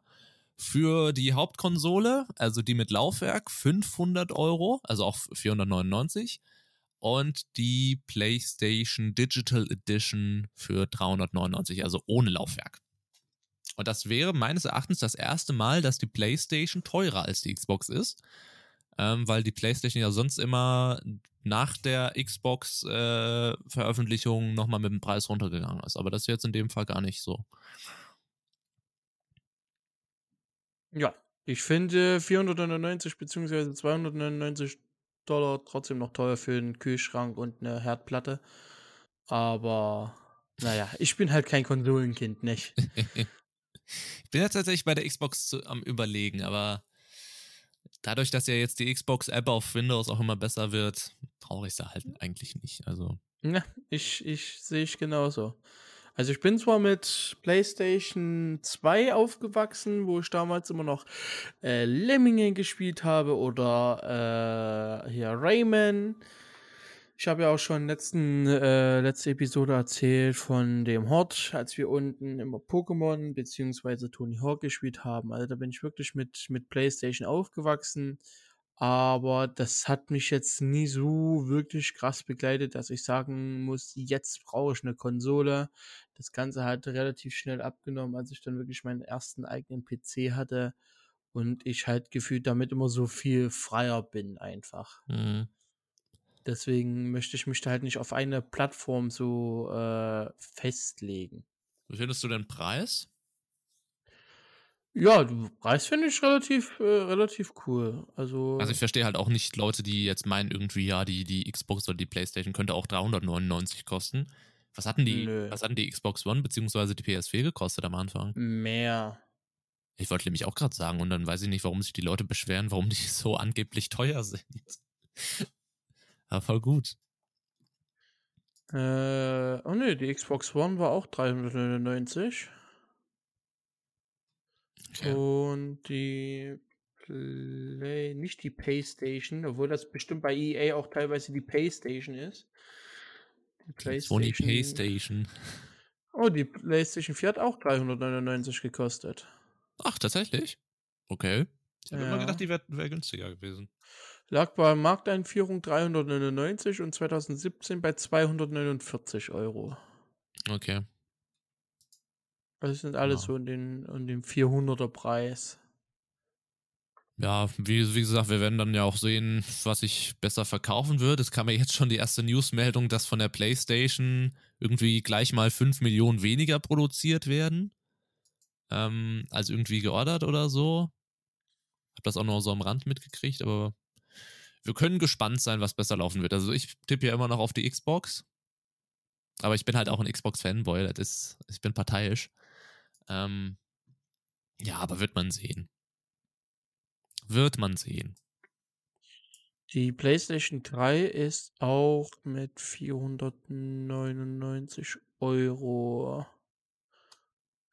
für die Hauptkonsole, also die mit Laufwerk, 500 Euro, also auch 499. Und die PlayStation Digital Edition für 399, also ohne Laufwerk. Und das wäre meines Erachtens das erste Mal, dass die PlayStation teurer als die Xbox ist ähm, weil die PlayStation ja sonst immer nach der Xbox-Veröffentlichung äh, nochmal mit dem Preis runtergegangen ist. Aber das ist jetzt in dem Fall gar nicht so. Ja, ich finde 499 bzw. 299 Dollar trotzdem noch teuer für einen Kühlschrank und eine Herdplatte. Aber naja, ich bin halt kein Konsolenkind, nicht? ich bin jetzt tatsächlich bei der Xbox zu, am Überlegen, aber dadurch, dass ja jetzt die Xbox-App auf Windows auch immer besser wird, brauche ich sie halt eigentlich nicht. Also. Ja, ich, ich sehe ich genauso. Also ich bin zwar mit PlayStation 2 aufgewachsen, wo ich damals immer noch äh, Lemminge gespielt habe oder äh, hier Rayman. Ich habe ja auch schon letzten, äh, letzte Episode erzählt von dem Hort, als wir unten immer Pokémon bzw. Tony Hawk gespielt haben. Also da bin ich wirklich mit, mit PlayStation aufgewachsen. Aber das hat mich jetzt nie so wirklich krass begleitet, dass ich sagen muss, jetzt brauche ich eine Konsole. Das Ganze hat relativ schnell abgenommen, als ich dann wirklich meinen ersten eigenen PC hatte und ich halt gefühlt damit immer so viel freier bin einfach. Mhm. Deswegen möchte ich mich da halt nicht auf eine Plattform so äh, festlegen. Wie findest du den Preis? Ja, den Preis finde ich relativ, äh, relativ cool. Also, also ich verstehe halt auch nicht Leute, die jetzt meinen, irgendwie, ja, die, die Xbox oder die Playstation könnte auch 399 kosten. Was hatten die, was hatten die Xbox One bzw. die PS4 gekostet am Anfang? Mehr. Ich wollte nämlich auch gerade sagen, und dann weiß ich nicht, warum sich die Leute beschweren, warum die so angeblich teuer sind. Ja, voll gut. Äh, oh ne, die Xbox One war auch 399. Okay. Und die Play, nicht die PlayStation, obwohl das bestimmt bei EA auch teilweise die PlayStation ist. Die PlayStation. Die PlayStation. Oh, die PlayStation 4 hat auch 399 gekostet. Ach, tatsächlich? Okay. Ich hätte ja. immer gedacht, die wäre wär günstiger gewesen. Lag bei Markteinführung 399 und 2017 bei 249 Euro. Okay. Also sind alles ja. so in den, in dem 400er Preis. Ja, wie, wie gesagt, wir werden dann ja auch sehen, was sich besser verkaufen wird. Es kam ja jetzt schon die erste Newsmeldung, dass von der PlayStation irgendwie gleich mal 5 Millionen weniger produziert werden. Ähm, als irgendwie geordert oder so. Hab das auch noch so am Rand mitgekriegt, aber wir können gespannt sein, was besser laufen wird. Also ich tippe ja immer noch auf die Xbox. Aber ich bin halt auch ein Xbox-Fanboy. Das ist, ich bin parteiisch. Ähm, Ja, aber wird man sehen. Wird man sehen. Die PlayStation 3 ist auch mit 499 Euro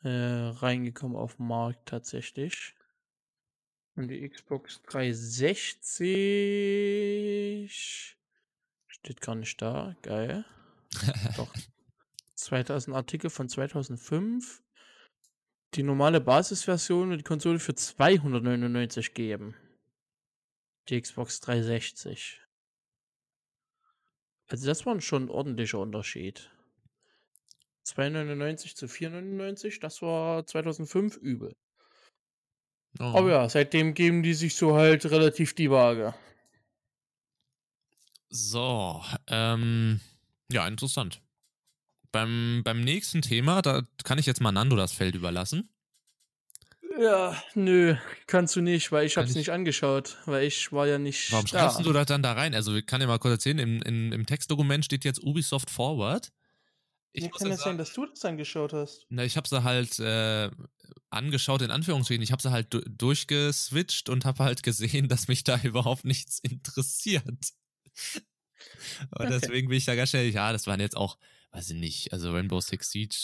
äh, reingekommen auf den Markt tatsächlich. Und die Xbox 360 steht gar nicht da. Geil. Doch. 2000 Artikel von 2005. Die normale Basisversion und die Konsole für 299 geben. Die Xbox 360. Also das war schon ein ordentlicher Unterschied. 2,99 zu 4,99, das war 2005 übel. Oh. Aber ja, seitdem geben die sich so halt relativ die Waage. So, ähm, ja, interessant. Beim, beim nächsten Thema, da kann ich jetzt mal Nando das Feld überlassen. Ja, nö, kannst du nicht, weil ich habe es nicht angeschaut, weil ich war ja nicht. Warum da. schreibst du das dann da rein? Also, ich kann dir mal kurz erzählen, im, im, im Textdokument steht jetzt Ubisoft Forward. Ich kann ja sein, dass du das angeschaut hast. Na, ich habe sie halt äh, angeschaut, in Anführungsstrichen. Ich habe sie halt durchgeswitcht und habe halt gesehen, dass mich da überhaupt nichts interessiert. und okay. deswegen bin ich da ganz schnell, ja, das waren jetzt auch, weiß ich nicht, also Rainbow Six Siege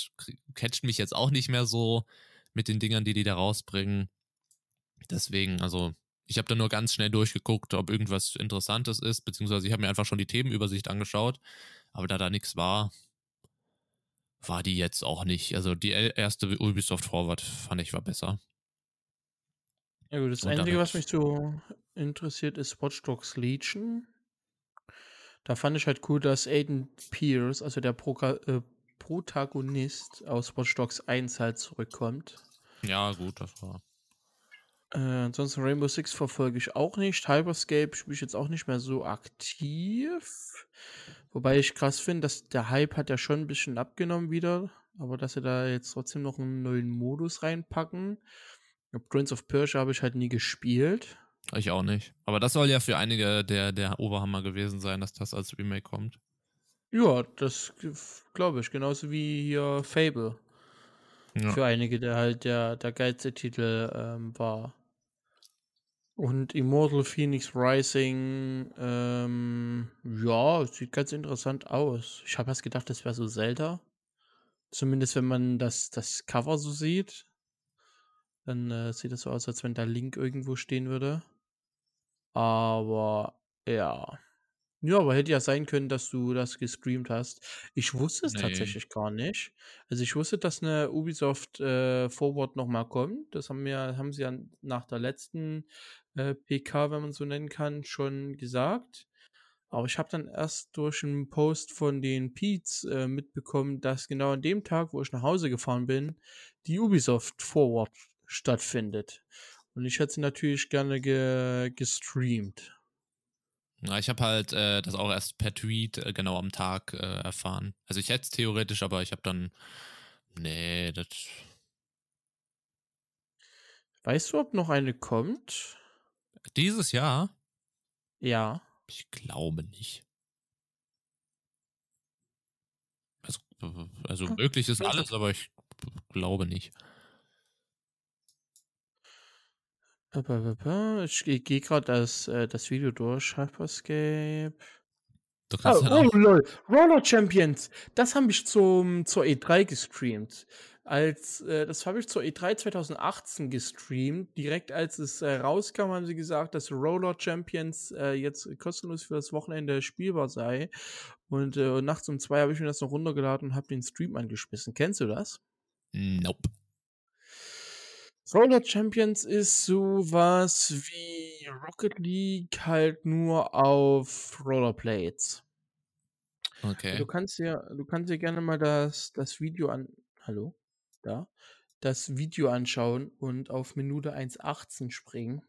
catcht mich jetzt auch nicht mehr so mit den Dingern, die die da rausbringen. Deswegen, also ich habe da nur ganz schnell durchgeguckt, ob irgendwas Interessantes ist, beziehungsweise ich habe mir einfach schon die Themenübersicht angeschaut, aber da da nichts war, war die jetzt auch nicht. Also die erste Ubisoft Forward fand ich war besser. Ja gut, das Und Einzige, was mich so interessiert, ist Watch Dogs Legion. Da fand ich halt cool, dass Aiden Pierce, also der Proka äh, Protagonist aus Watch Dogs 1 halt zurückkommt. Ja, gut, das war. Äh, ansonsten Rainbow Six verfolge ich auch nicht. Hyperscape spiele ich jetzt auch nicht mehr so aktiv. Wobei ich krass finde, dass der Hype hat ja schon ein bisschen abgenommen wieder. Aber dass sie da jetzt trotzdem noch einen neuen Modus reinpacken. Prince of Persia habe ich halt nie gespielt. Ich auch nicht. Aber das soll ja für einige der, der Oberhammer gewesen sein, dass das als Remake kommt. Ja, das glaube ich. Genauso wie hier Fable. Ja. Für einige, der halt der, der geilste Titel ähm, war. Und Immortal Phoenix Rising, ähm, ja, sieht ganz interessant aus. Ich habe erst gedacht, das wäre so Zelda. Zumindest wenn man das, das Cover so sieht. Dann äh, sieht es so aus, als wenn da Link irgendwo stehen würde. Aber ja. Ja, aber hätte ja sein können, dass du das gestreamt hast. Ich wusste es Nee. tatsächlich gar nicht. Also ich wusste, dass eine Ubisoft äh, Forward nochmal kommt. Das haben wir, haben sie ja nach der letzten äh, PK, wenn man so nennen kann, schon gesagt. Aber ich habe dann erst durch einen Post von den Peets äh, mitbekommen, dass genau an dem Tag, wo ich nach Hause gefahren bin, die Ubisoft Forward stattfindet. Und ich hätte sie natürlich gerne ge gestreamt. Ja, ich habe halt äh, das auch erst per Tweet äh, genau am Tag äh, erfahren. Also ich hätte es theoretisch, aber ich habe dann. Nee, das. Weißt du, ob noch eine kommt? Dieses Jahr? Ja. Ich glaube nicht. Also, also hm. möglich ist alles, aber ich glaube nicht. Ich gehe gerade das, äh, das Video durch. Hyperscape. Oh, oh lol. Roller Champions. Das habe ich zum, zur E3 gestreamt. Als, äh, das habe ich zur E3 2018 gestreamt. Direkt als es äh, rauskam, haben sie gesagt, dass Roller Champions äh, jetzt kostenlos für das Wochenende spielbar sei. Und äh, nachts um zwei habe ich mir das noch runtergeladen und habe den Stream angeschmissen. Kennst du das? Nope. Roller Champions ist sowas wie Rocket League, halt nur auf Rollerblades. Okay. Du kannst dir, du kannst dir gerne mal das, das Video an. Hallo? Da? Das Video anschauen und auf Minute 1,18 springen.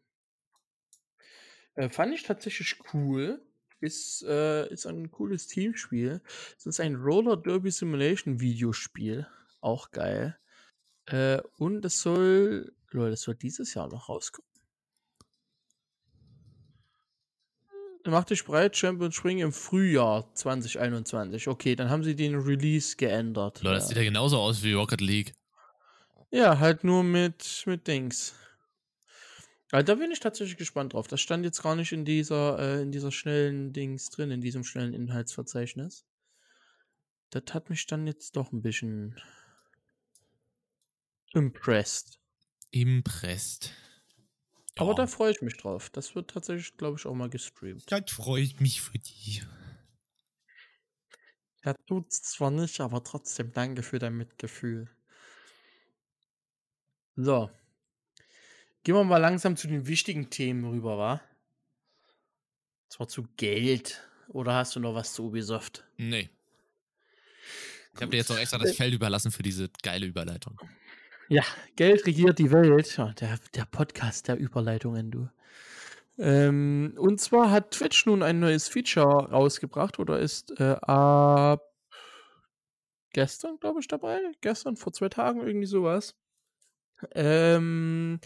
Äh, fand ich tatsächlich cool. Ist, äh, ist ein cooles Teamspiel. Es ist ein Roller Derby Simulation Videospiel. Auch geil. Äh, und es soll, Leute, es soll dieses Jahr noch rauskommen. Mach dich breit, Champion Spring im Frühjahr 2021. Okay, dann haben sie den Release geändert. Leute, das sieht ja genauso aus wie Rocket League. Ja, halt nur mit, mit Dings. Ja, da bin ich tatsächlich gespannt drauf. Das stand jetzt gar nicht in dieser, äh, in dieser schnellen Dings drin, in diesem schnellen Inhaltsverzeichnis. Das hat mich dann jetzt doch ein bisschen impressed. Impressed. Aber da freue ich mich drauf. Das wird tatsächlich, glaube ich, auch mal gestreamt. Das freut mich für dich. Ja, tut's zwar nicht, aber trotzdem danke für dein Mitgefühl. So. Gehen wir mal langsam zu den wichtigen Themen rüber, wa? Zwar zu Geld. Oder hast du noch was zu Ubisoft? Nee. Ich habe dir jetzt auch extra das Feld überlassen für diese geile Überleitung. Ja, Geld regiert die Welt. Ja, der, der Podcast der Überleitungen, du. Ähm, und zwar hat Twitch nun ein neues Feature rausgebracht oder ist äh, ab gestern, glaube ich, dabei. Gestern, vor zwei Tagen, irgendwie sowas. Ähm,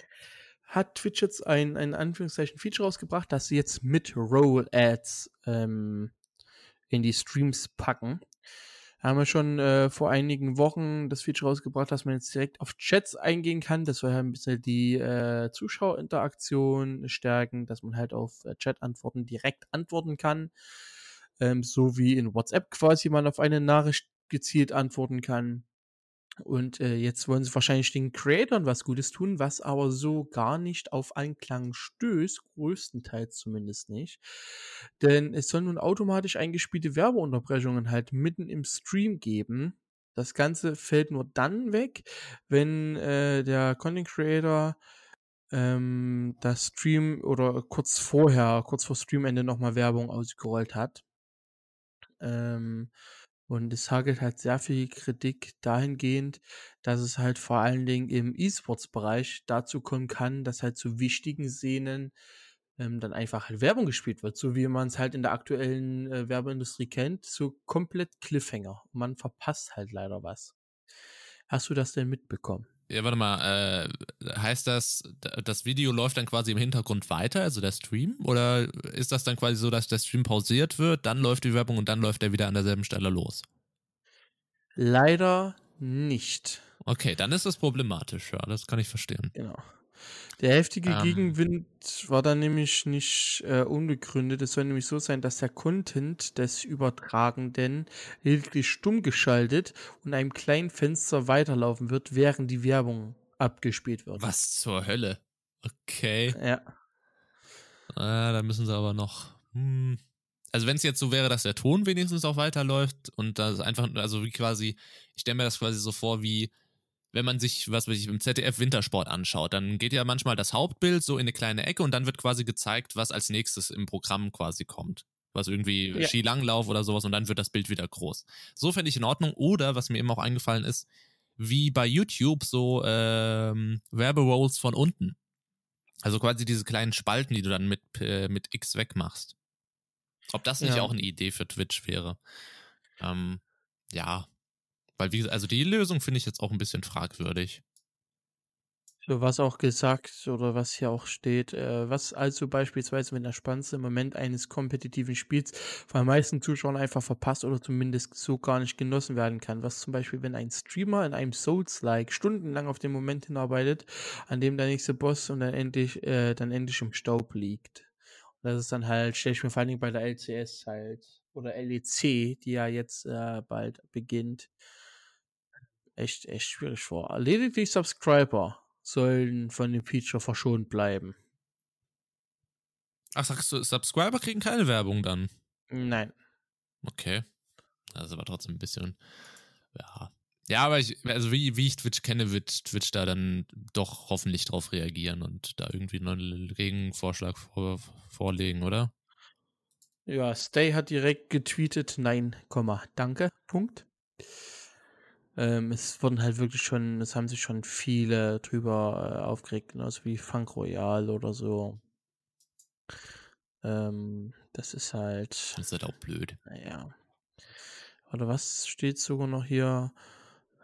hat Twitch jetzt ein, ein Anführungszeichen Feature rausgebracht, dass sie jetzt mit Roll Ads ähm, in die Streams packen haben wir schon äh, vor einigen Wochen das Feature rausgebracht, dass man jetzt direkt auf Chats eingehen kann. Das soll ja ein bisschen die äh, Zuschauerinteraktion stärken, dass man halt auf äh, Chat-Antworten direkt antworten kann. Ähm, so wie in WhatsApp quasi man auf eine Nachricht gezielt antworten kann. Und äh, jetzt wollen sie wahrscheinlich den Creatoren was Gutes tun, was aber so gar nicht auf Anklang stößt, größtenteils zumindest nicht. Denn es soll nun automatisch eingespielte Werbeunterbrechungen halt mitten im Stream geben. Das Ganze fällt nur dann weg, wenn äh, der Content Creator ähm, das Stream oder kurz vorher, kurz vor Streamende nochmal Werbung ausgerollt hat. Ähm, und es hagelt halt sehr viel Kritik dahingehend, dass es halt vor allen Dingen im E-Sports-Bereich dazu kommen kann, dass halt zu wichtigen Szenen ähm, dann einfach halt Werbung gespielt wird, so wie man es halt in der aktuellen äh, Werbeindustrie kennt, so komplett Cliffhanger. Man verpasst halt leider was. Hast du das denn mitbekommen? Ja, warte mal, äh, heißt das, das Video läuft dann quasi im Hintergrund weiter, also der Stream? Oder ist das dann quasi so, dass der Stream pausiert wird, dann läuft die Werbung und dann läuft er wieder an derselben Stelle los? Leider nicht. Okay, dann ist das problematisch, ja, das kann ich verstehen. Genau. Der heftige ähm. Gegenwind war dann nämlich nicht äh, unbegründet. Es soll nämlich so sein, dass der Content des Übertragenden lediglich stumm geschaltet und einem kleinen Fenster weiterlaufen wird, während die Werbung abgespielt wird. Was zur Hölle? Okay. Ja. Ah, da müssen sie aber noch. Hm. Also wenn es jetzt so wäre, dass der Ton wenigstens auch weiterläuft und das einfach, also wie quasi, ich stelle mir das quasi so vor, wie wenn man sich, was weiß ich, im ZDF Wintersport anschaut, dann geht ja manchmal das Hauptbild so in eine kleine Ecke und dann wird quasi gezeigt, was als nächstes im Programm quasi kommt. Was irgendwie ja. Skilanglauf oder sowas und dann wird das Bild wieder groß. So fände ich in Ordnung. Oder, was mir eben auch eingefallen ist, wie bei YouTube so ähm, Werberolls von unten. Also quasi diese kleinen Spalten, die du dann mit, äh, mit X wegmachst. Ob das nicht ja. auch eine Idee für Twitch wäre. Ähm, ja, weil, wie also die Lösung finde ich jetzt auch ein bisschen fragwürdig. So, was auch gesagt oder was hier auch steht, äh, was also beispielsweise mit der spannendste Moment eines kompetitiven Spiels von meisten Zuschauern einfach verpasst oder zumindest so gar nicht genossen werden kann. Was zum Beispiel, wenn ein Streamer in einem Souls-like stundenlang auf den Moment hinarbeitet, an dem der nächste Boss und dann endlich, äh, dann endlich im Staub liegt. Und das ist dann halt, stelle ich mir vor allen Dingen bei der LCS halt, oder LEC, die ja jetzt äh, bald beginnt, echt, echt schwierig vor. Lediglich Subscriber sollen von dem Feature verschont bleiben. Ach, sagst du, Subscriber kriegen keine Werbung dann? Nein. Okay. Das ist aber trotzdem ein bisschen, ja. Ja, aber ich, also wie, wie ich Twitch kenne, wird Twitch da dann doch hoffentlich drauf reagieren und da irgendwie einen Gegenvorschlag vor, vorlegen, oder? Ja, Stay hat direkt getweetet, nein, danke, Punkt. Ähm, es wurden halt wirklich schon, es haben sich schon viele drüber äh, aufgeregt, genauso wie Funk Royal oder so. Ähm, das ist halt. Das ist halt auch blöd. Naja. Oder was steht sogar noch hier?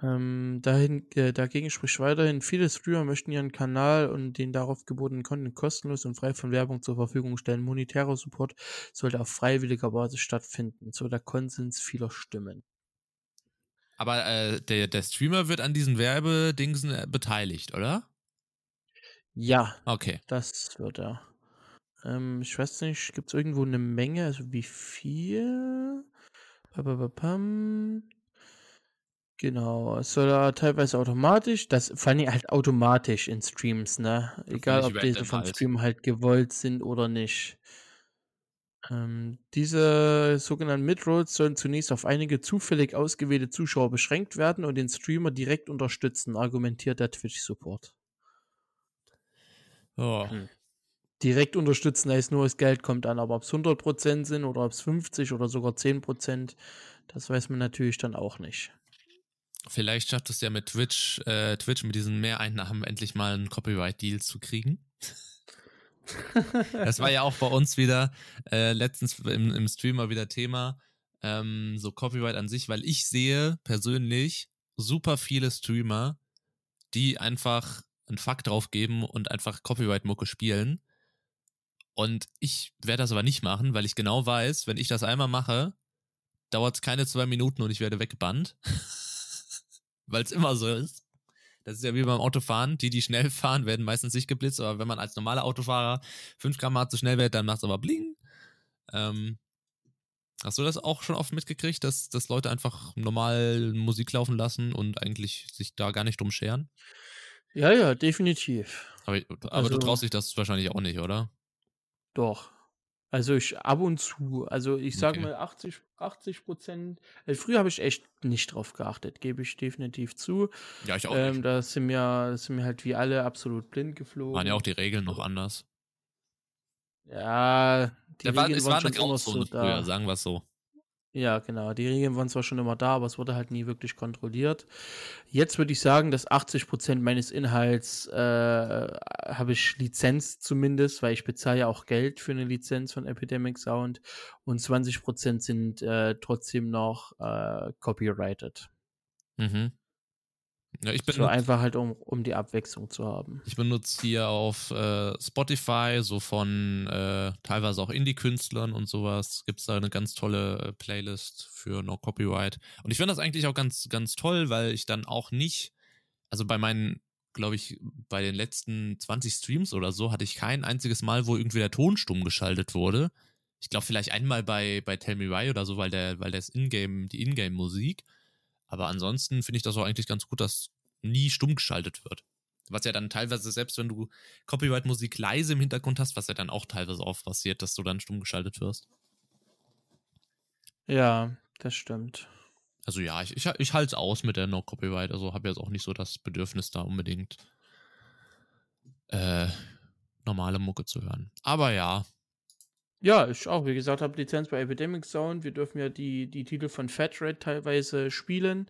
Ähm, dahin, äh, dagegen spricht weiterhin, viele Streamer möchten ihren Kanal und den darauf gebotenen Content kostenlos und frei von Werbung zur Verfügung stellen. Monetärer Support sollte auf freiwilliger Basis stattfinden, so der Konsens vieler Stimmen. Aber äh, der, der Streamer wird an diesen Werbedingsen äh, beteiligt, oder? Ja. Okay. Das wird er. Ähm, ich weiß nicht, gibt es irgendwo eine Menge? Also wie viel? Babababam. Genau, es soll ja teilweise automatisch, das vor allem halt automatisch in Streams, ne? Egal, ob diese vom. Stream halt gewollt sind oder nicht. Ähm, diese sogenannten Midrolls sollen zunächst auf einige zufällig ausgewählte Zuschauer beschränkt werden und den Streamer direkt unterstützen, argumentiert der Twitch-Support. Oh. Hm. Direkt unterstützen heißt nur, das Geld kommt an, aber ob es 100% sind oder ob es 50 oder sogar 10%, das weiß man natürlich dann auch nicht. Vielleicht schafft es ja mit Twitch, äh, Twitch mit diesen Mehreinnahmen endlich mal einen Copyright-Deal zu kriegen. das war ja auch bei uns wieder äh, letztens im, im Stream mal wieder Thema, ähm, so Copyright an sich, weil ich sehe persönlich super viele Streamer, die einfach einen Fuck drauf geben und einfach Copyright-Mucke spielen. Und ich werde das aber nicht machen, weil ich genau weiß, wenn ich das einmal mache, dauert es keine zwei Minuten und ich werde weggebannt. weil es immer so ist. Das ist ja wie beim Autofahren. Die, die schnell fahren, werden meistens nicht geblitzt, aber wenn man als normaler Autofahrer 5 Gramm zu schnell wird, dann macht es aber bling. Ähm, hast du das auch schon oft mitgekriegt, dass, dass Leute einfach normal Musik laufen lassen und eigentlich sich da gar nicht drum scheren? Ja, ja, definitiv. Aber, aber also, du traust dich das wahrscheinlich auch nicht, oder? Doch. Also ich ab und zu, also ich sage okay. mal 80, 80 Prozent. Also früher habe ich echt nicht drauf geachtet, gebe ich definitiv zu. Ja, ich auch ähm, nicht. Da sind mir, sind mir halt wie alle absolut blind geflogen. Waren ja auch die Regeln noch anders. Ja, die da Regeln war, waren schon immer so da. Früher, sagen wir es so. Ja, genau. Die Regeln waren zwar schon immer da, aber es wurde halt nie wirklich kontrolliert. Jetzt würde ich sagen, dass 80% meines Inhalts äh, habe ich Lizenz zumindest, weil ich bezahle ja auch Geld für eine Lizenz von Epidemic Sound und 20% sind äh, trotzdem noch äh, copyrighted. Mhm. Ja, ich so einfach halt, um, um die Abwechslung zu haben. Ich benutze hier auf äh, Spotify, so von äh, teilweise auch Indie-Künstlern und sowas, gibt es da eine ganz tolle äh, Playlist für No Copyright. Und ich finde das eigentlich auch ganz, ganz toll, weil ich dann auch nicht, also bei meinen, glaube ich, bei den letzten 20 Streams oder so, hatte ich kein einziges Mal, wo irgendwie der Ton stumm geschaltet wurde. Ich glaube vielleicht einmal bei, bei Tell Me Why oder so, weil der, weil das Ingame, die Ingame-Musik. Aber ansonsten finde ich das auch eigentlich ganz gut, dass nie stumm geschaltet wird. Was ja dann teilweise, selbst wenn du Copyright-Musik leise im Hintergrund hast, was ja dann auch teilweise oft passiert, dass du dann stumm geschaltet wirst. Ja, das stimmt. Also ja, ich, ich, ich halte es aus mit der No-Copyright. Also habe jetzt auch nicht so das Bedürfnis, da unbedingt äh, normale Mucke zu hören. Aber ja, ja, ich auch. Wie gesagt, habe Lizenz bei Epidemic Sound. Wir dürfen ja die, die Titel von Fat Red teilweise spielen.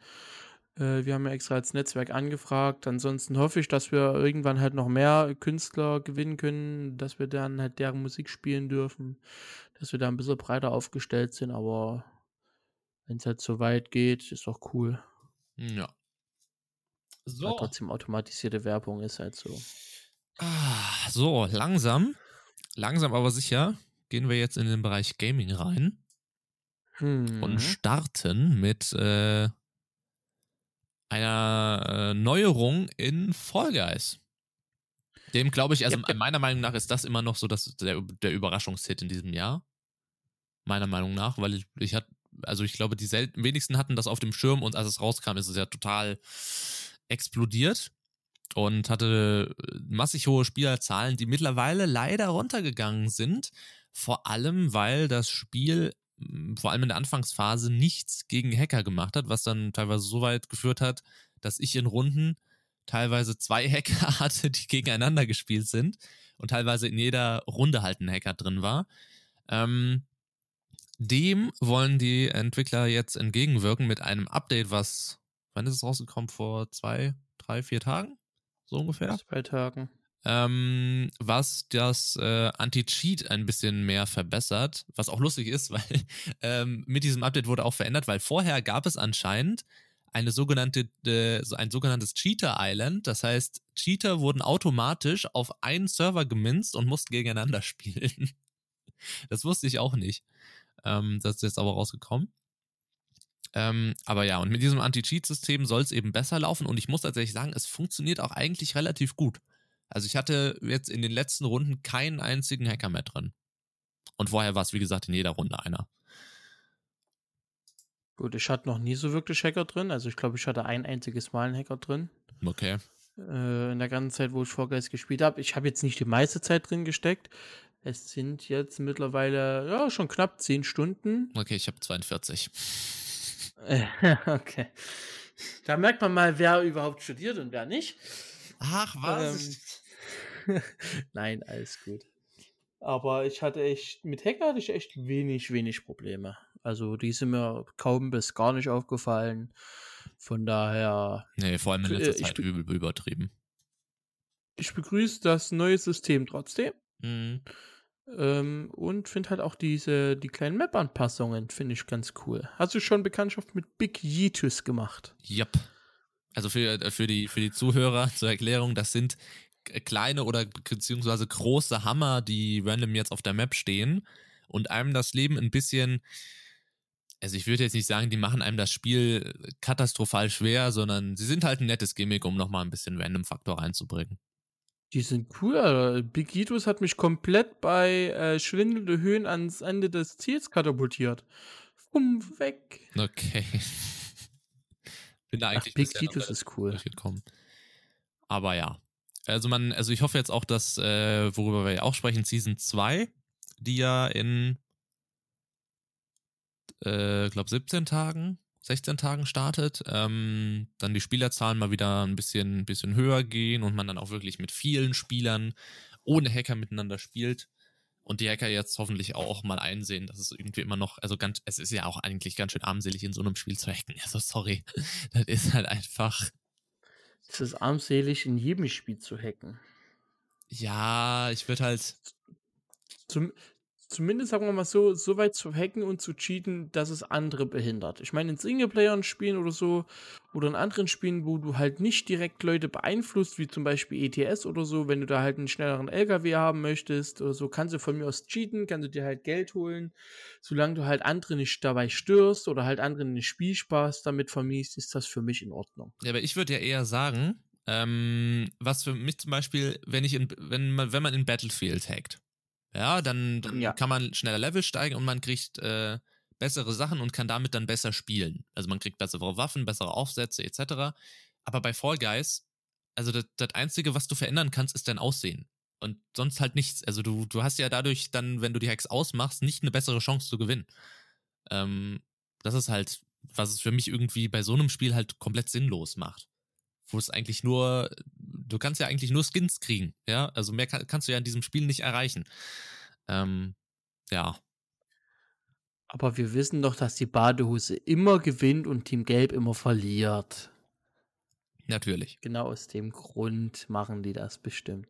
Äh, wir haben ja extra als Netzwerk angefragt. Ansonsten hoffe ich, dass wir irgendwann halt noch mehr Künstler gewinnen können, dass wir dann halt deren Musik spielen dürfen, dass wir da ein bisschen breiter aufgestellt sind. Aber wenn es halt so weit geht, ist doch cool. Ja. So. Aber trotzdem automatisierte Werbung ist halt so. Ah, so, langsam, langsam aber sicher gehen wir jetzt in den Bereich Gaming rein hm. und starten mit äh, einer äh, Neuerung in Fall Guys. Dem glaube ich, also ja, meiner Meinung nach ist das immer noch so dass der, der Überraschungshit in diesem Jahr. Meiner Meinung nach, weil ich, ich hatte, also ich glaube, die selten, wenigsten hatten das auf dem Schirm und als es rauskam, ist es ja total explodiert und hatte massig hohe Spielerzahlen, die mittlerweile leider runtergegangen sind. Vor allem, weil das Spiel hm, vor allem in der Anfangsphase nichts gegen Hacker gemacht hat, was dann teilweise so weit geführt hat, dass ich in Runden teilweise zwei Hacker hatte, die gegeneinander gespielt sind und teilweise in jeder Runde halt ein Hacker drin war. Ähm, dem wollen die Entwickler jetzt entgegenwirken mit einem Update, was, wann ist es rausgekommen? Vor zwei, drei, vier Tagen? So ungefähr? Zwei Tagen ähm, was das äh, Anti-Cheat ein bisschen mehr verbessert, was auch lustig ist, weil ähm, mit diesem Update wurde auch verändert, weil vorher gab es anscheinend eine sogenannte, äh, ein sogenanntes Cheater Island. Das heißt, Cheater wurden automatisch auf einen Server geminzt und mussten gegeneinander spielen. das wusste ich auch nicht. Ähm, das ist jetzt aber rausgekommen. Ähm, aber ja, und mit diesem Anti-Cheat-System soll es eben besser laufen und ich muss tatsächlich sagen, es funktioniert auch eigentlich relativ gut. Also ich hatte jetzt in den letzten Runden keinen einzigen Hacker mehr drin. Und vorher war es, wie gesagt, in jeder Runde einer. Gut, ich hatte noch nie so wirklich Hacker drin. Also ich glaube, ich hatte ein einziges Mal einen Hacker drin. Okay. Äh, in der ganzen Zeit, wo ich Vorgeist gespielt habe. Ich habe jetzt nicht die meiste Zeit drin gesteckt. Es sind jetzt mittlerweile ja schon knapp 10 Stunden. Okay, ich habe 42. okay. Da merkt man mal, wer überhaupt studiert und wer nicht. Ach, was? Nein, alles gut. Aber ich hatte echt, mit Hacker hatte ich echt wenig, wenig Probleme. Also die sind mir kaum bis gar nicht aufgefallen. Von daher. Nee, vor allem in letzter Zeit übel übertrieben. Ich begrüße das neue System trotzdem. Mhm. Ähm, und finde halt auch diese, die kleinen Map-Anpassungen, finde ich ganz cool. Hast du schon Bekanntschaft mit Big Yeetus gemacht? Yep. Also für, äh, für, die, für die Zuhörer zur Erklärung, das sind kleine oder beziehungsweise große Hammer, die random jetzt auf der Map stehen und einem das Leben ein bisschen, also ich würde jetzt nicht sagen, die machen einem das Spiel katastrophal schwer, sondern sie sind halt ein nettes Gimmick, um nochmal ein bisschen Random-Faktor reinzubringen. Die sind cool, Alter. Big Itus hat mich komplett bei äh, schwindelnde Höhen ans Ende des Ziels katapultiert. Fumm, weg. Okay. Bin da eigentlich Ach, Big Itus ist cool. Aber ja. Also man, also ich hoffe jetzt auch, dass, äh, worüber wir ja auch sprechen, Season 2, die ja in, äh, glaube 17 Tagen 16 Tagen startet, ähm, dann die Spielerzahlen mal wieder ein bisschen, bisschen höher gehen und man dann auch wirklich mit vielen Spielern ohne Hacker miteinander spielt. Und die Hacker jetzt hoffentlich auch mal einsehen, dass es irgendwie immer noch, also ganz, es ist ja auch eigentlich ganz schön armselig in so einem Spiel zu hacken. Also sorry, das ist halt einfach. Es ist armselig in jedem Spiel zu hacken. Ja, ich würde halt. Zum, zumindest sagen wir mal so, so weit zu hacken und zu cheaten, dass es andere behindert. Ich meine, in Singleplayer-Spielen oder so, oder in anderen Spielen, wo du halt nicht direkt Leute beeinflusst, wie zum Beispiel ETS oder so, wenn du da halt einen schnelleren LKW haben möchtest oder so, kannst du von mir aus cheaten, kannst du dir halt Geld holen, solange du halt andere nicht dabei störst oder halt anderen den Spielspaß damit vermiest, ist das für mich in Ordnung. Ja, aber ich würde ja eher sagen, ähm, was für mich zum Beispiel, wenn ich in, wenn man, wenn man in Battlefield hackt, ja, dann, dann ja. kann man schneller Level steigen und man kriegt äh, bessere Sachen und kann damit dann besser spielen. Also man kriegt bessere Waffen, bessere Aufsätze etc. Aber bei Fall Guys, also das, das Einzige, was du verändern kannst, ist dein Aussehen. Und sonst halt nichts. Also du, du hast ja dadurch dann, wenn du die Hacks ausmachst, nicht eine bessere Chance zu gewinnen. Ähm, das ist halt, was es für mich irgendwie bei so einem Spiel halt komplett sinnlos macht. Wo es eigentlich nur du kannst ja eigentlich nur Skins kriegen, ja. Also mehr kann, kannst du ja in diesem Spiel nicht erreichen. Ähm, ja. Aber wir wissen doch, dass die Badehose immer gewinnt und Team Gelb immer verliert. Natürlich. Genau aus dem Grund machen die das bestimmt.